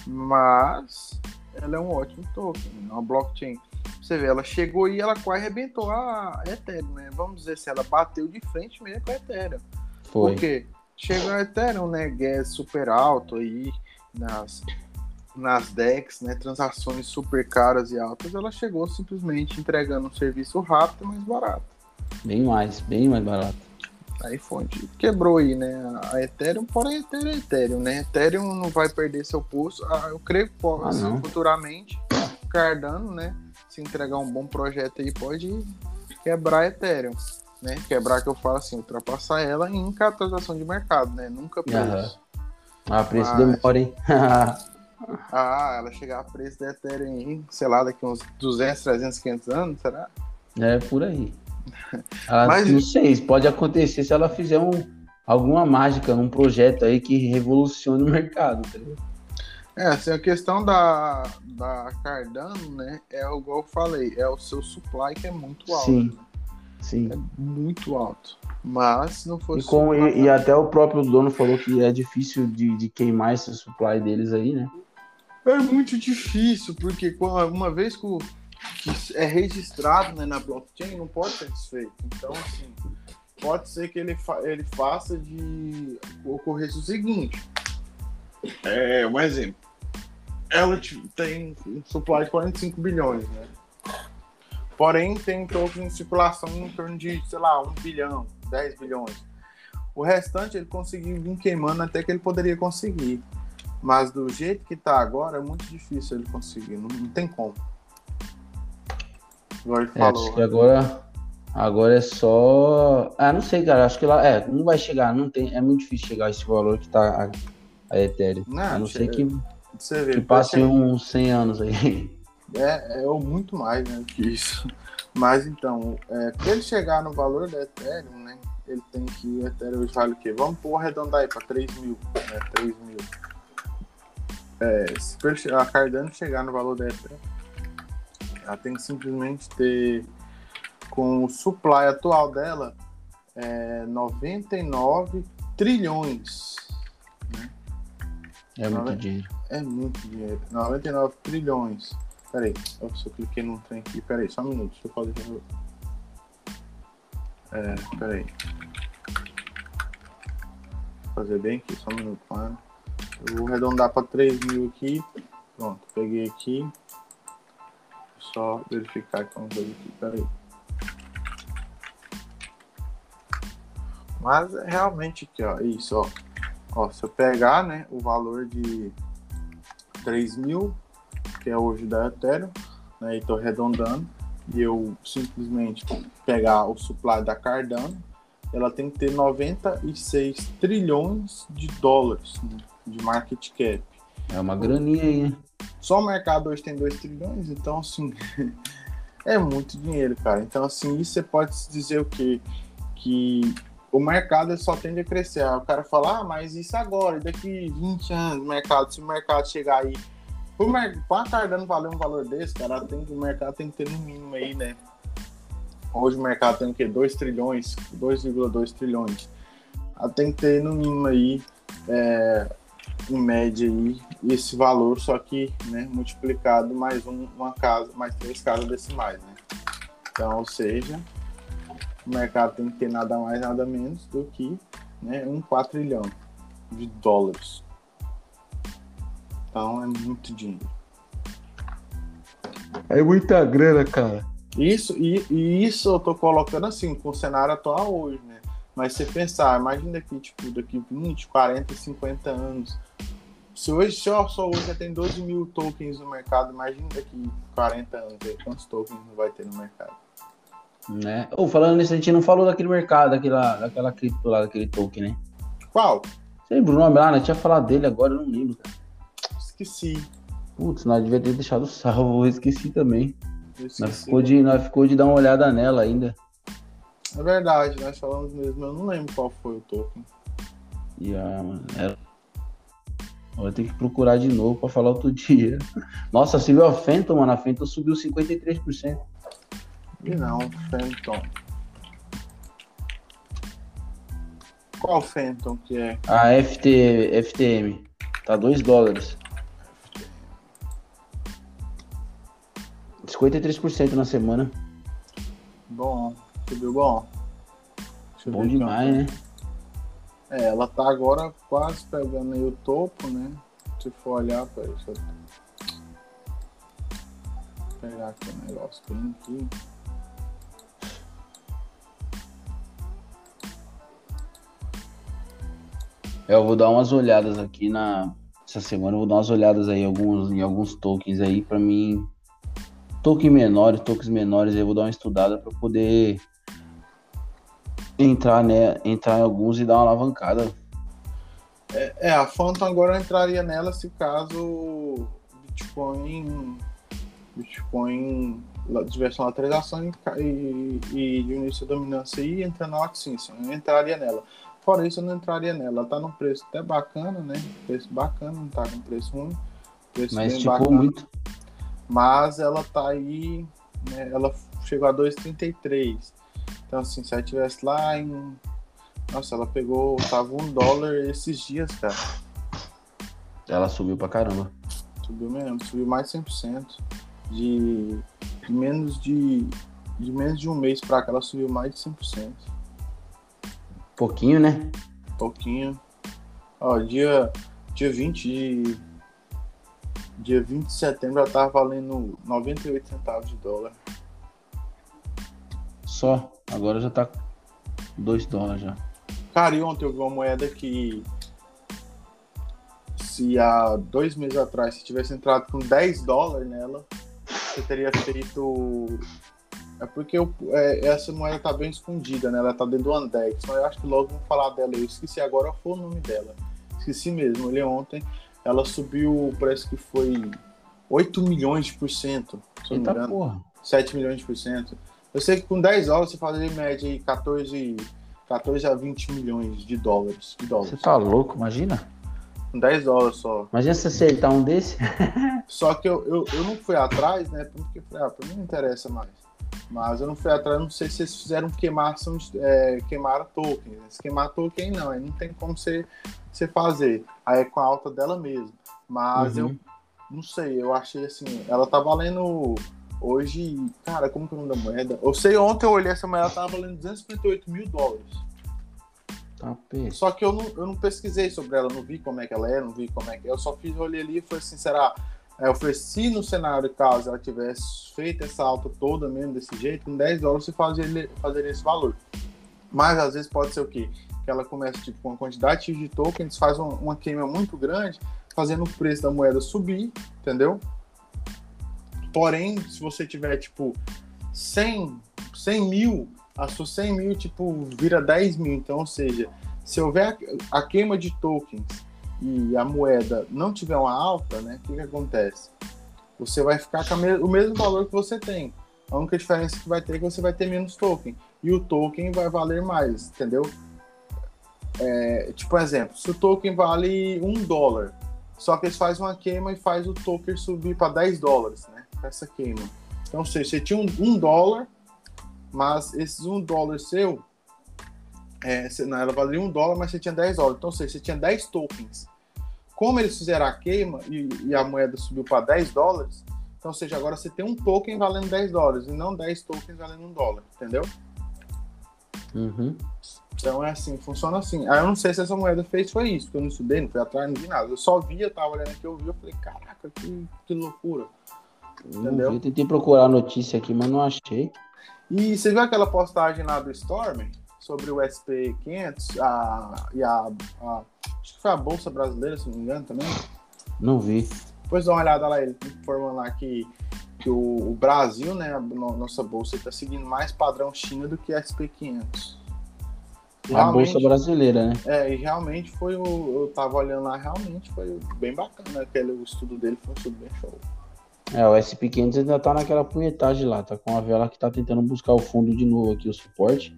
Mas ela é um ótimo token, é uma blockchain. Você vê, ela chegou e ela quase arrebentou a Ethereum, né? Vamos dizer assim, ela bateu de frente mesmo com a Ethereum. Foi. Por quê? Chegou a Ethereum, né? Gas super alto aí nas, nas DEX, né? Transações super caras e altas. Ela chegou simplesmente entregando um serviço rápido mais barato. Bem mais, bem mais barato. Aí fonte quebrou aí, né? A Ethereum, porém Ethereum é Ethereum, né? Ethereum não vai perder seu pulso. Ah, eu creio que pode, ah, futuramente, Cardano, né? Se entregar um bom projeto aí, pode quebrar a Ethereum. Né? Quebrar que eu falo assim, ultrapassar ela em capitalização de mercado, né? Nunca preço. Uhum. Ah, preço Mas... demora, hein? ah, ela chegar a preço da Ethereum em, sei lá, daqui uns 200, 300, 500 anos, será? É, por aí. Ela, Mas... Não sei, pode acontecer se ela fizer um, alguma mágica num projeto aí que revolucione o mercado, entendeu? É, assim, a questão da, da Cardano, né, é o igual eu falei, é o seu supply que é muito alto. Sim, né? sim. É muito alto. Mas se não fosse. E, com, e, e, até o próprio dono falou que é difícil de, de queimar esse supply deles aí, né? É muito difícil, porque uma vez que o, que é registrado né, na blockchain não pode ser desfeito. Então, assim, pode ser que ele, fa ele faça de ocorrer o seguinte. É, um exemplo. Ela tem um supply de 45 bilhões, né? Porém, tem tokens em circulação em torno de, sei lá, 1 bilhão, 10 bilhões. O restante ele conseguiu vir queimando até que ele poderia conseguir. Mas do jeito que está agora, é muito difícil ele conseguir. Não, não tem como. Ele é, falou. Acho que agora, agora é só. Ah, não sei, cara. Acho que lá. É, não vai chegar. Não tem, é muito difícil chegar a esse valor que tá a, Ethereum. Não, a não ser que, você vê, que passe uns 100 anos aí. É, é muito mais né, que isso. Mas então, é, para ele chegar no valor da Ethereum, né? Ele tem que. O Ethereum vale o quê? Vamos pôr arredondar aí para 3 mil. Né, 3 mil. É, se a Cardano chegar no valor da Ethereum, ela tem que simplesmente ter, com o supply atual dela, é 99 trilhões. É muito dinheiro. É muito dinheiro. 99 trilhões. Peraí, eu só cliquei num trem aqui. Peraí, só um minuto. Deixa eu. É, peraí. Vou fazer bem aqui, só um minuto, mano. Eu vou arredondar para 3 mil aqui. Pronto, peguei aqui só verificar aqui uma coisa aqui, peraí. Mas é realmente aqui, ó, isso, ó. Ó, se eu pegar, né, o valor de 3 mil, que é hoje da Ethereum, né, e tô arredondando, e eu simplesmente pegar o supply da Cardano, ela tem que ter 96 trilhões de dólares né, de market cap. É uma graninha aí, né? Só o mercado hoje tem 2 trilhões, então assim, é muito dinheiro, cara. Então assim, isso você pode dizer o quê? Que o mercado só tende a crescer. Aí o cara fala, ah, mas isso agora, daqui 20 anos, mercado, se o mercado chegar aí. Para mer... a Cardano valer um valor desse, cara, tem, o mercado tem que ter no mínimo aí, né? Hoje o mercado tem o quê? 2 trilhões, 2,2 trilhões. Ela tem que ter no mínimo aí é, em média aí esse valor, só que né, multiplicado mais um, uma casa, mais três casas decimais, né? Então, ou seja, o mercado tem que ter nada mais, nada menos do que né, um 4 trilhão de dólares. Então é muito dinheiro. É muita grana, cara. Isso, e, e isso eu tô colocando assim, com o cenário atual hoje, né? Mas se pensar, imagina daqui, tipo, daqui 20, 40, 50 anos, se hoje só, só hoje já tem 12 mil tokens no mercado, imagina daqui 40 anos aí, quantos tokens não vai ter no mercado. Né? Ou oh, falando nisso, a gente não falou daquele mercado, daquela, daquela cripto lá, daquele token, né? Qual? Você lembra o nome lá? Né? Tinha falado dele agora, eu não lembro, cara. Esqueci. Putz, nós devia ter deixado salvo, eu esqueci também. Eu esqueci, nós, ficou de, nós ficou de dar uma olhada nela ainda. É verdade, nós falamos mesmo, eu não lembro qual foi o token. Yeah, mano. Era Vou ter que procurar de novo para falar outro dia. Nossa, você viu a Phantom, mano? A Phantom subiu 53%. E não, Phantom. Qual Phantom que é? A FT, FTM. Tá 2 dólares. 53% na semana. Bom, subiu bom. bom demais, né? É, ela tá agora quase pegando aí o topo, né? Se for olhar, para isso. Pegar aqui o negócio bem aqui. Eu vou dar umas olhadas aqui na essa semana, eu vou dar umas olhadas aí alguns, em alguns tokens aí para mim. Token menores, tokens menores, eu vou dar uma estudada para poder entrar, né, entrar em alguns e dar uma alavancada. É, é, a Phantom agora entraria nela se caso Bitcoin Bitcoin uma lateralização e, e diminuísse a dominância e entra na Axinson, eu entraria nela. Fora isso, eu não entraria nela. Ela tá num preço até bacana, né? Preço bacana, não tá com preço ruim. Preço Mas tipo bacana. muito. Mas ela tá aí, né? Ela chegou a 2,33. Então, assim, se ela tivesse lá em. Nossa, ela pegou. Tava um dólar esses dias, cara. Ela subiu pra caramba. Subiu mesmo, subiu mais de 100%. De, de menos de. De menos de um mês pra cá, ela subiu mais de 100%. Pouquinho, né? Pouquinho. Ó, dia, dia 20 de. Dia 20 de setembro ela tava valendo 98 centavos de dólar. Só. Agora já tá 2 dólares já. Cara, e ontem eu vi uma moeda que. Se há dois meses atrás você tivesse entrado com 10 dólares nela, você teria feito é porque eu, é, essa moeda tá bem escondida, né? Ela tá dentro do Andex. Mas eu acho que logo vamos falar dela. Eu esqueci agora foi o nome dela. Esqueci mesmo. Ele ontem, ela subiu, parece que foi 8 milhões de por cento. Se Eita não me porra. 7 milhões de por cento. Eu sei que com 10 dólares você faz em média aí 14, 14 a 20 milhões de dólares. De dólares. Você tá louco, imagina? Com 10 dólares só. Imagina se acertar um desse. só que eu, eu, eu não fui atrás, né? Porque ah, pra mim não interessa mais. Mas eu não fui atrás, não sei se eles fizeram queimação, é, queimaram token. Se queimar token, não, aí não tem como você, você fazer. Aí é com a alta dela mesmo. Mas uhum. eu não sei, eu achei assim, ela tá valendo hoje, cara, como que é o nome da moeda? Eu sei, ontem eu olhei essa moeda, ela tava valendo 258 mil dólares. Tá Só que eu não, eu não pesquisei sobre ela, não vi como é que ela é, não vi como é que é. Eu só fiz, olhei ali e falei assim, será eu falei, se no cenário, caso ela tivesse feito essa alta toda mesmo desse jeito, com 10 dólares você fazia, fazer esse valor. Mas às vezes pode ser o quê? Que ela começa tipo, com uma quantidade de tokens, faz uma, uma queima muito grande, fazendo o preço da moeda subir, entendeu? Porém, se você tiver tipo 100, 100 mil, a sua 100 mil tipo vira 10 mil. Então, ou seja, se houver a, a queima de tokens e a moeda não tiver uma alta, né, o que, que acontece? Você vai ficar com o mesmo valor que você tem. A única diferença que vai ter é que você vai ter menos token. E o token vai valer mais, entendeu? É, tipo, exemplo, se o token vale um dólar, só que eles fazem uma queima e faz o token subir para 10 dólares, né? Essa queima. Então, seja, você tinha um, um dólar, mas esses um dólar seu, é, não, ela valia um dólar, mas você tinha 10 dólares. Então, ou seja, você tinha 10 tokens. Como eles fizeram a queima e, e a moeda subiu para 10 dólares, então, ou seja, agora você tem um token valendo 10 dólares e não 10 tokens valendo 1 dólar, entendeu? Uhum. Então é assim, funciona assim. Aí eu não sei se essa moeda fez foi isso, porque eu não estudei, não fui atrás, não vi nada. Eu só vi, eu tava olhando aqui, eu vi, eu falei, caraca, que, que loucura. Entendeu? Eu tentei procurar a notícia aqui, mas não achei. E você viu aquela postagem lá do Storm sobre o SP500 a, e a, a Acho que foi a Bolsa Brasileira, se não me engano, também. Não vi. Depois dá uma olhada lá, ele informando lá que, que o, o Brasil, né, a nossa bolsa, está seguindo mais padrão China do que a SP500. a bolsa brasileira, né? É, e realmente foi o. Eu tava olhando lá, realmente foi bem bacana. Aquele, o estudo dele foi um estudo bem show. É, o SP500 ainda tá naquela punhetagem lá, tá com a vela que tá tentando buscar o fundo de novo aqui, o suporte.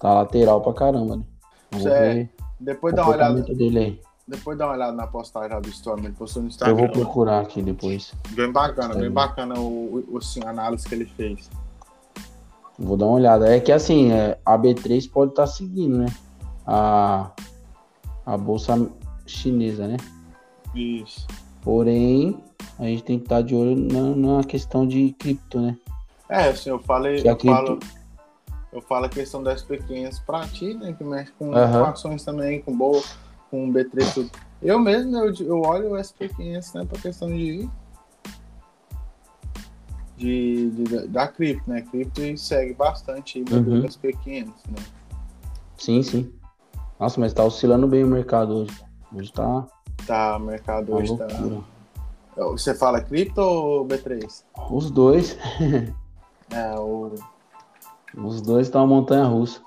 Tá lateral pra caramba, né? Vamos é, ver. Depois dá uma olhada. Dele aí. Depois dá uma olhada na postagem do Storm, ele postou no Instagram. Eu vou procurar aqui depois. Bem bacana, bem bacana o, o, assim, a análise que ele fez. Vou dar uma olhada. É que assim, é, a B3 pode estar tá seguindo, né? A, a bolsa chinesa, né? Isso. Porém, a gente tem que estar de olho na, na questão de cripto, né? É, assim, eu falei, eu cripto... falo, eu falo a questão das pequenas para ti, né? Que mexe com, uhum. ações também, com boa, com B3 tudo. Eu mesmo, eu, eu olho o SP500, né, para questão de, de, de, da cripto, né? Cripto segue bastante aí, uhum. SP500, né? Sim, sim. Nossa, mas tá oscilando bem o mercado hoje. Hoje tá. Tá, o mercado tá hoje tá. Você fala cripto ou B3? Os dois. é, o. Os dois estão uma montanha russa.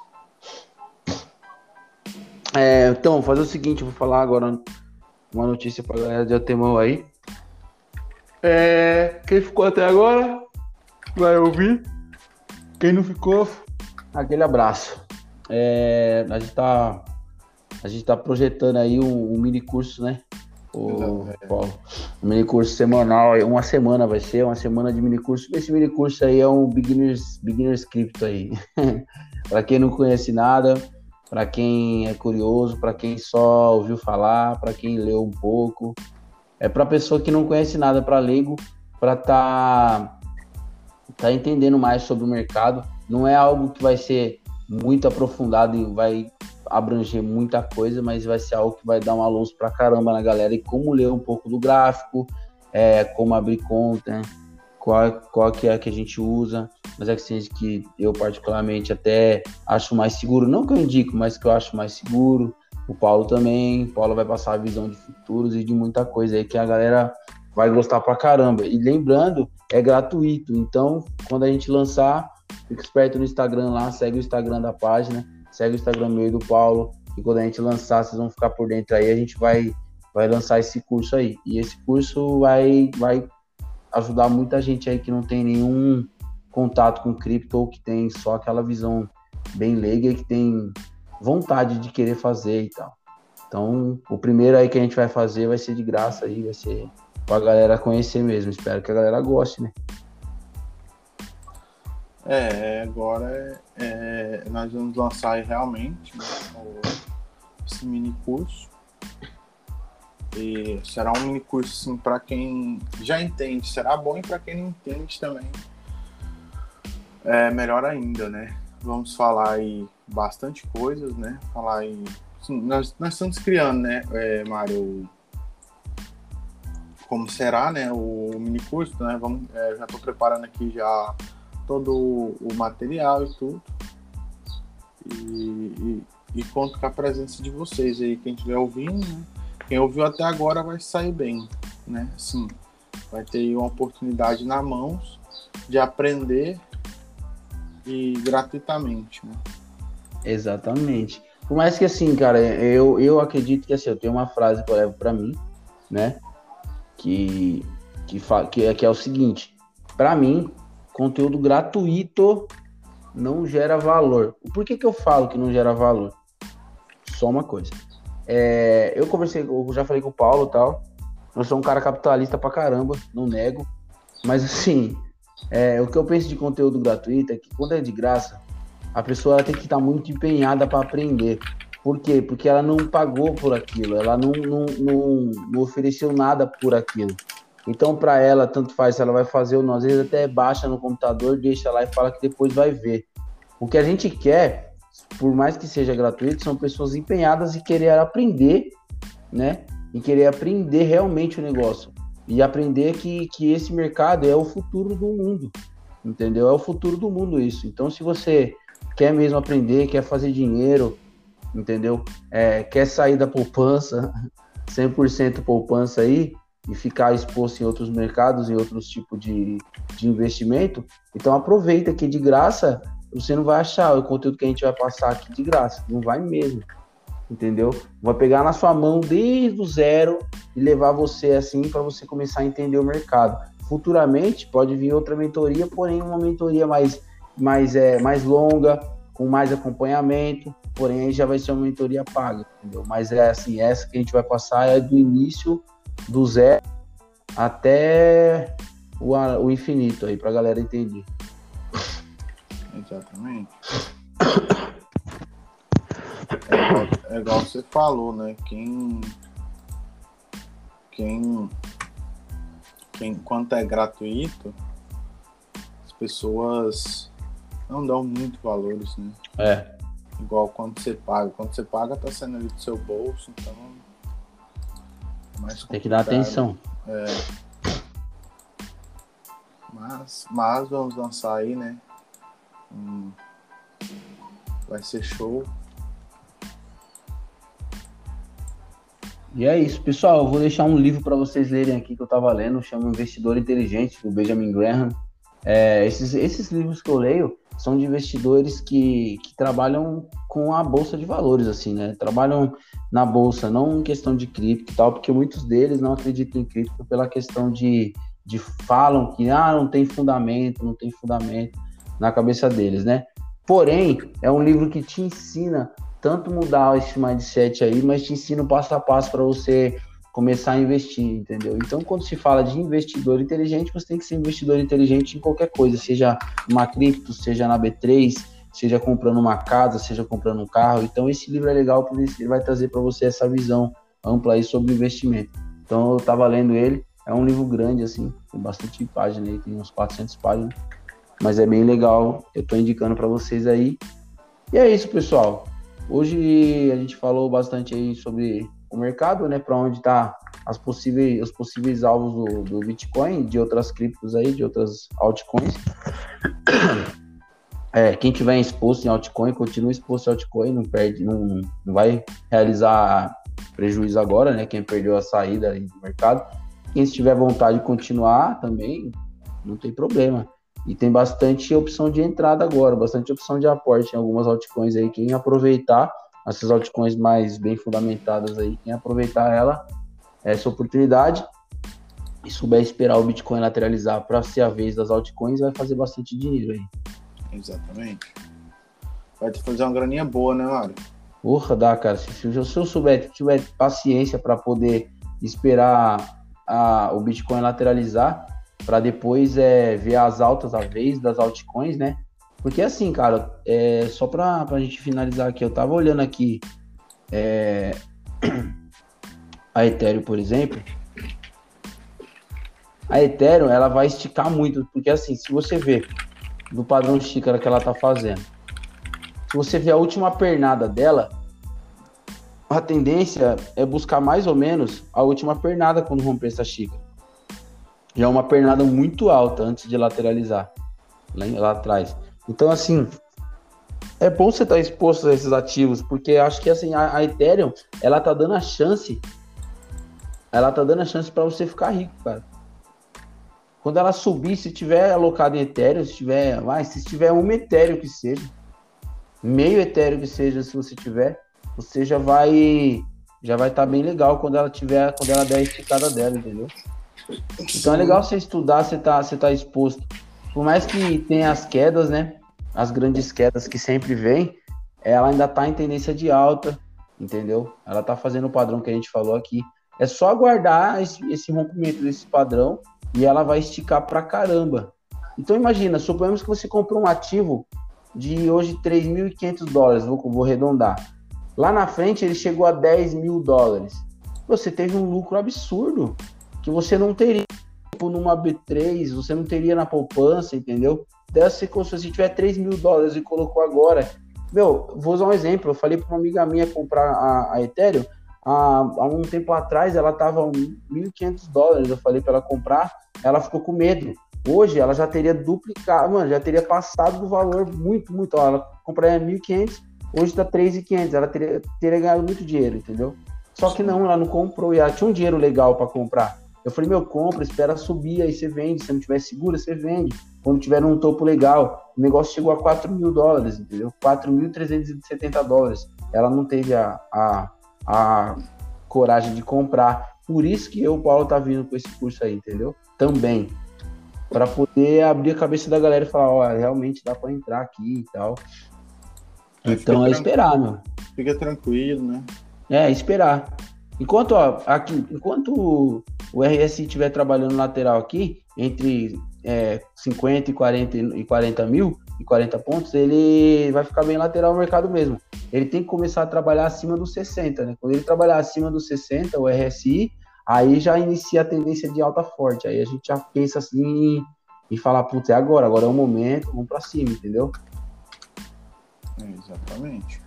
É, então, fazer o seguinte, vou falar agora uma notícia pra galera de Atemão aí. É, quem ficou até agora vai ouvir. Quem não ficou, aquele abraço. É, a gente tá a gente tá projetando aí um, um mini curso, né? O, Paulo, um mini curso semanal, uma semana vai ser, uma semana de mini curso. Esse mini curso aí é um beginners, beginners script aí. para quem não conhece nada, para quem é curioso, para quem só ouviu falar, para quem leu um pouco. É para pessoa que não conhece nada, para leigo, para tá tá entendendo mais sobre o mercado. Não é algo que vai ser muito aprofundado e vai abranger muita coisa, mas vai ser algo que vai dar uma luz para caramba na galera e como ler um pouco do gráfico, é, como abrir conta, qual, qual que é que a gente usa, mas é que que eu particularmente até acho mais seguro, não que eu indico, mas que eu acho mais seguro. O Paulo também, o Paulo vai passar a visão de futuros e de muita coisa aí que a galera vai gostar pra caramba. E lembrando, é gratuito, então quando a gente lançar, fica esperto no Instagram lá, segue o Instagram da página, segue o Instagram meu e do Paulo, e quando a gente lançar, vocês vão ficar por dentro aí, a gente vai vai lançar esse curso aí. E esse curso vai vai ajudar muita gente aí que não tem nenhum contato com cripto ou que tem só aquela visão bem leiga e que tem vontade de querer fazer e tal. Então, o primeiro aí que a gente vai fazer vai ser de graça aí, vai ser pra galera conhecer mesmo. Espero que a galera goste, né? É, agora é, nós vamos lançar realmente né, esse mini curso. E será um mini curso assim, para quem já entende, será bom e para quem não entende também. É melhor ainda, né? Vamos falar aí bastante coisas, né? Falar aí. Assim, nós, nós estamos criando, né, é, Mário? Como será, né? O mini curso, né? Vamos, é, já estou preparando aqui já todo o material e tudo. E, e, e, conto com a presença de vocês aí, quem estiver ouvindo, né? Quem ouviu até agora vai sair bem, né? Sim, vai ter uma oportunidade na mãos de aprender e gratuitamente, né? Exatamente. Por mais que assim, cara, eu, eu acredito que assim, eu tenho uma frase que eu levo para mim, né? Que, que, que, é, que é o seguinte: para mim, conteúdo gratuito não gera valor. Por que, que eu falo que não gera valor? Só uma coisa. É, eu conversei, eu já falei com o Paulo tal. Eu sou um cara capitalista pra caramba, não nego. Mas assim, é, o que eu penso de conteúdo gratuito é que quando é de graça, a pessoa tem que estar muito empenhada para aprender. Por quê? Porque ela não pagou por aquilo, ela não, não, não, não ofereceu nada por aquilo. Então, para ela, tanto faz se ela vai fazer ou não. Às vezes até baixa no computador, deixa lá e fala que depois vai ver. O que a gente quer, por mais que seja gratuito, são pessoas empenhadas e querer aprender, né? E querer aprender realmente o negócio. E aprender que, que esse mercado é o futuro do mundo. Entendeu? É o futuro do mundo isso. Então, se você quer mesmo aprender, quer fazer dinheiro, entendeu? É, quer sair da poupança, 100% poupança aí, e ficar exposto em outros mercados, em outros tipos de, de investimento, então aproveita que de graça você não vai achar o conteúdo que a gente vai passar aqui de graça, não vai mesmo, entendeu? Vai pegar na sua mão desde o zero e levar você assim para você começar a entender o mercado. Futuramente pode vir outra mentoria, porém uma mentoria mais mais é mais longa, com mais acompanhamento, porém aí já vai ser uma mentoria paga, entendeu? Mas é assim, essa que a gente vai passar é do início do zero até o, o infinito aí, pra galera entender. Exatamente. É igual, é igual você falou, né? Quem. Quem. que enquanto é gratuito, as pessoas não dão muito valores, né? É. Igual quando você paga. Quando você paga, tá sendo ali do seu bolso, então. Mais Tem que dar atenção. É. Mas, mas vamos lançar aí, né? Hum, vai ser show. E é isso, pessoal. Eu vou deixar um livro para vocês lerem aqui que eu estava lendo, chama Investidor Inteligente, do Benjamin Graham. É, esses, esses livros que eu leio são de investidores que, que trabalham com a bolsa de valores, assim, né? Trabalham na bolsa, não em questão de cripto e tal, porque muitos deles não acreditam em cripto pela questão de, de falam que ah, não tem fundamento, não tem fundamento na cabeça deles, né? Porém, é um livro que te ensina tanto mudar esse mindset aí, mas te ensina o passo a passo para você começar a investir, entendeu? Então, quando se fala de investidor inteligente, você tem que ser investidor inteligente em qualquer coisa, seja uma cripto, seja na B3, seja comprando uma casa, seja comprando um carro. Então, esse livro é legal porque ele vai trazer para você essa visão ampla aí sobre investimento. Então, eu estava lendo ele, é um livro grande, assim, tem bastante página aí, tem uns 400 páginas, mas é bem legal, eu estou indicando para vocês aí. E é isso, pessoal. Hoje a gente falou bastante aí sobre o mercado, né, para onde tá as possíveis, os possíveis alvos do, do, Bitcoin, de outras criptos aí, de outras altcoins. É, quem tiver exposto em altcoin, continua exposto em altcoin, não perde, não, não vai realizar prejuízo agora, né? Quem perdeu a saída do mercado. Quem tiver vontade de continuar também, não tem problema. E tem bastante opção de entrada agora, bastante opção de aporte em algumas altcoins aí. Quem aproveitar essas altcoins mais bem fundamentadas aí, quem aproveitar ela, essa oportunidade e souber esperar o Bitcoin lateralizar para ser a vez das altcoins, vai fazer bastante dinheiro aí. Exatamente. Vai te fazer uma graninha boa, né, Mário? Porra, dá, cara. Se, se, se eu souber, se tiver paciência para poder esperar a, o Bitcoin lateralizar, para depois é, ver as altas a vez das altcoins, né? Porque assim, cara, é, só para a gente finalizar aqui, eu tava olhando aqui é, a Ethereum, por exemplo. A Ethereum, ela vai esticar muito, porque assim, se você ver do padrão xícara que ela tá fazendo, se você ver a última pernada dela, a tendência é buscar mais ou menos a última pernada quando romper essa xícara já é uma pernada muito alta antes de lateralizar lá, lá atrás. Então, assim, é bom você estar tá exposto a esses ativos, porque acho que assim, a, a, Ethereum, ela tá dando a chance, ela tá dando a chance para você ficar rico, cara. Quando ela subir, se tiver alocado em Ethereum, se tiver, vai, se tiver um Ethereum que seja, meio Ethereum que seja, se você tiver, você já vai já vai estar tá bem legal quando ela tiver, quando ela der a esticada dela, entendeu? Então é legal você estudar, você tá, você tá exposto. Por mais que tenha as quedas, né? As grandes quedas que sempre vem, ela ainda tá em tendência de alta, entendeu? Ela tá fazendo o padrão que a gente falou aqui. É só aguardar esse, esse rompimento desse padrão e ela vai esticar pra caramba. Então imagina, suponhamos que você comprou um ativo de hoje 3.500 dólares, vou, vou arredondar. Lá na frente ele chegou a 10 mil dólares. Você teve um lucro absurdo que você não teria tipo, numa B3, você não teria na poupança, entendeu? Dessa se você tiver 3 mil dólares e colocou agora. Meu, vou usar um exemplo. Eu falei para uma amiga minha comprar a, a Ethereum. Há, há, um tempo atrás ela estava 1.500 dólares. Eu falei para ela comprar, ela ficou com medo. Hoje ela já teria duplicado, mano, já teria passado do valor muito, muito. Ó, ela compraria 1.500, hoje está 3.500. Ela teria, teria ganhado muito dinheiro, entendeu? Só que não, ela não comprou e ela tinha um dinheiro legal para comprar. Eu falei, meu, compra, espera subir, aí você vende. Se não tiver segura, você vende. Quando tiver um topo legal, o negócio chegou a 4 mil dólares, entendeu? 4.370 dólares. Ela não teve a, a, a coragem de comprar. Por isso que eu, Paulo, tá vindo com esse curso aí, entendeu? Também. Para poder abrir a cabeça da galera e falar, ó, realmente dá para entrar aqui e tal. Então é esperar, meu. Fica tranquilo, né? É, esperar. Enquanto, ó, aqui, enquanto o RSI estiver trabalhando lateral aqui, entre é, 50 e 40, e 40 mil e 40 pontos, ele vai ficar bem lateral no mercado mesmo. Ele tem que começar a trabalhar acima dos 60, né? Quando ele trabalhar acima dos 60, o RSI, aí já inicia a tendência de alta forte. Aí a gente já pensa assim e fala, putz, é agora, agora é o momento, vamos pra cima, entendeu? Exatamente.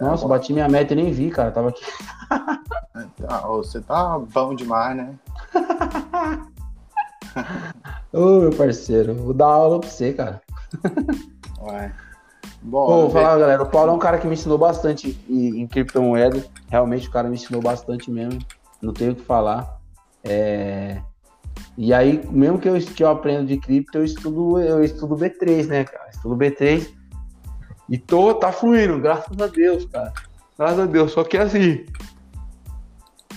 Nossa, agora... bati minha meta e nem vi, cara. Tava aqui. Ah, você tá bom demais, né? Ô, meu parceiro, vou dar aula pra você, cara. Ué. Pô, vou falar, galera, o Paulo é um cara que me ensinou bastante em, em criptomoeda. Realmente o cara me ensinou bastante mesmo. Não tenho o que falar. É... E aí, mesmo que eu, que eu aprendo de cripto, eu estudo, eu estudo B3, né, cara? Estudo B3. E tô, tá fluindo, graças a Deus, cara. Graças a Deus. Só que assim,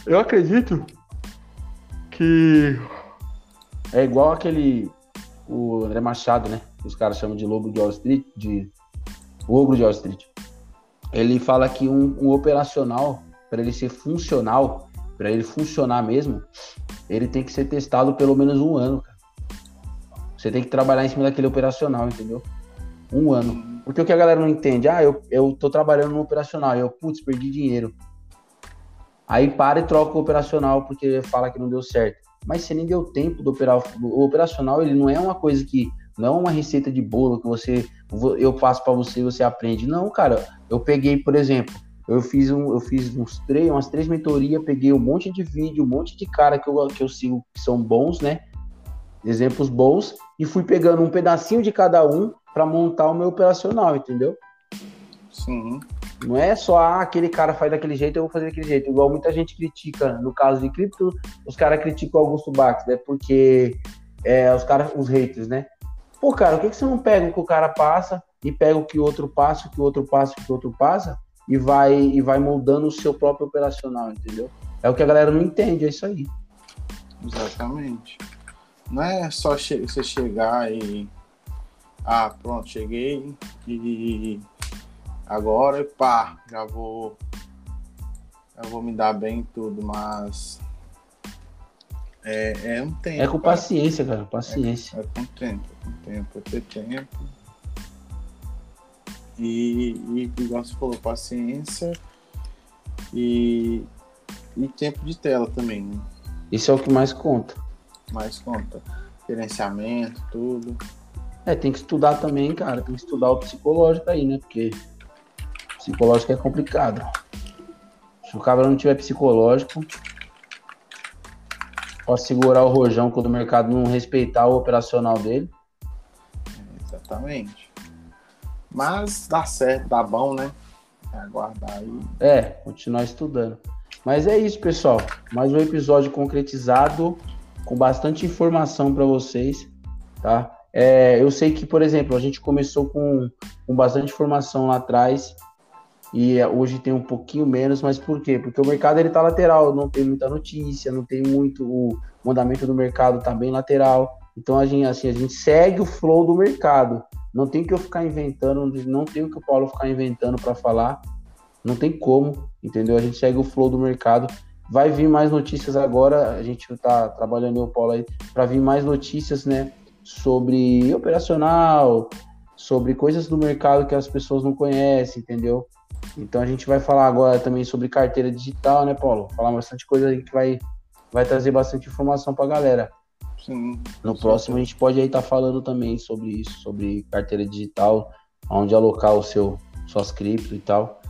eu acredito que é igual aquele o André Machado, né? Os caras chamam de lobo de Wall Street, de ogro de Wall Street. Ele fala que um, um operacional, para ele ser funcional, para ele funcionar mesmo, ele tem que ser testado pelo menos um ano, cara. Você tem que trabalhar em cima daquele operacional, entendeu? Um ano. Porque o que a galera não entende, ah, eu, eu tô trabalhando no operacional, eu, putz, perdi dinheiro. Aí para e troca o operacional porque fala que não deu certo. Mas você nem deu tempo do operacional, ele não é uma coisa que. Não é uma receita de bolo que você. Eu passo para você e você aprende. Não, cara. Eu peguei, por exemplo, eu fiz, um, eu fiz uns três, umas três mentorias, peguei um monte de vídeo, um monte de cara que eu, que eu sigo que são bons, né? Exemplos bons, e fui pegando um pedacinho de cada um para montar o meu operacional, entendeu? Sim. Não é só ah, aquele cara faz daquele jeito, eu vou fazer daquele jeito. Igual muita gente critica, no caso de cripto, os caras criticam o Augusto Bax, né? Porque é, os caras, os haters, né? Pô, cara, o que, que você não pega o que o cara passa e pega o que o outro passa, o que o outro passa, o que o outro passa e vai e vai moldando o seu próprio operacional, entendeu? É o que a galera não entende, é isso aí. Exatamente. Não é só che você chegar e ah, pronto, cheguei e agora pá, já vou eu vou me dar bem em tudo, mas é, é um tempo. É com cara. paciência, cara, paciência. É, é com tempo, é com tempo, é ter tempo e, e igual você falou, paciência e, e tempo de tela também, né? Isso é o que mais conta. Mais conta. Gerenciamento, tudo. É, tem que estudar também, cara. Tem que estudar o psicológico aí, né? Porque psicológico é complicado. Se o cabra não tiver psicológico, pode segurar o rojão quando o mercado não respeitar o operacional dele. Exatamente. Mas dá certo, dá bom, né? É aguardar aí. É, continuar estudando. Mas é isso, pessoal. Mais um episódio concretizado, com bastante informação para vocês, tá? É, eu sei que, por exemplo, a gente começou com, com bastante informação lá atrás e hoje tem um pouquinho menos, mas por quê? Porque o mercado ele tá lateral, não tem muita notícia, não tem muito o mandamento do mercado tá bem lateral. Então a gente assim, a gente segue o flow do mercado. Não tem que eu ficar inventando, não tem o que o Paulo ficar inventando para falar. Não tem como, entendeu? A gente segue o flow do mercado. Vai vir mais notícias agora. A gente está trabalhando o Paulo aí para vir mais notícias, né? Sobre operacional, sobre coisas do mercado que as pessoas não conhecem, entendeu? Então a gente vai falar agora também sobre carteira digital, né, Paulo? Falar bastante coisa aí que vai, vai trazer bastante informação para a galera. Sim. No próximo a gente pode aí estar tá falando também sobre isso, sobre carteira digital, onde alocar o seu suas cripto e tal.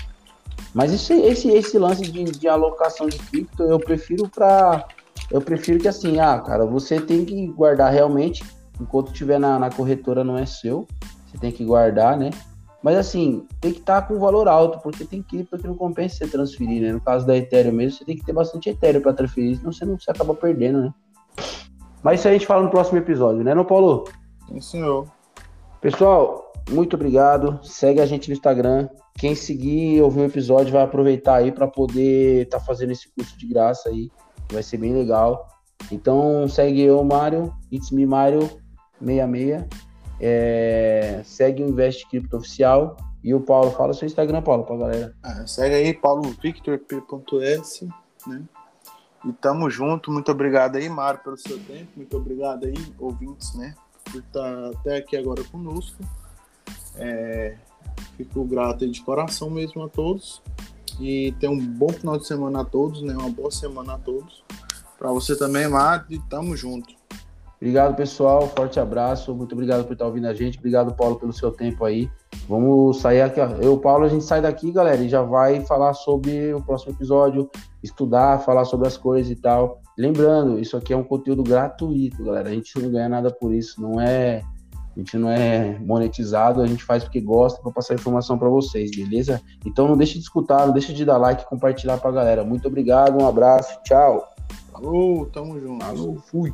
Mas esse, esse, esse lance de, de alocação de cripto eu prefiro para eu prefiro que assim, ah, cara, você tem que guardar realmente enquanto estiver na, na corretora não é seu, você tem que guardar, né? Mas assim, tem que estar tá com valor alto, porque tem cripto que não compensa você transferir, né? No caso da Ethereum mesmo, você tem que ter bastante Ethereum para transferir, senão você não você acaba perdendo, né? Mas isso a gente fala no próximo episódio, né, não, Paulo? Sim, senhor. Pessoal, muito obrigado. Segue a gente no Instagram. Quem seguir e ouvir o episódio vai aproveitar aí para poder estar tá fazendo esse curso de graça aí. Vai ser bem legal. Então segue eu, Mário, It's Me Mário 66. É, segue o Invest Cripto Oficial. E o Paulo, fala seu Instagram, Paulo, pra galera. Ah, segue aí, paulovictorp.s, né? E tamo junto. Muito obrigado aí, Mário, pelo seu tempo. Muito obrigado aí, ouvintes, né? Por estar até aqui agora conosco. É, fico grato aí de coração mesmo a todos. E tenha um bom final de semana a todos, né? Uma boa semana a todos. Para você também, Mate, tamo junto. Obrigado, pessoal. Forte abraço. Muito obrigado por estar ouvindo a gente. Obrigado, Paulo, pelo seu tempo aí. Vamos sair aqui. Eu, Paulo, a gente sai daqui, galera, e já vai falar sobre o próximo episódio, estudar, falar sobre as coisas e tal. Lembrando, isso aqui é um conteúdo gratuito, galera. A gente não ganha nada por isso. Não é. A gente não é monetizado, a gente faz porque gosta para passar informação para vocês, beleza? Então não deixe de escutar, não deixe de dar like e compartilhar para a galera. Muito obrigado, um abraço, tchau. Falou, tamo junto. Falou, fui.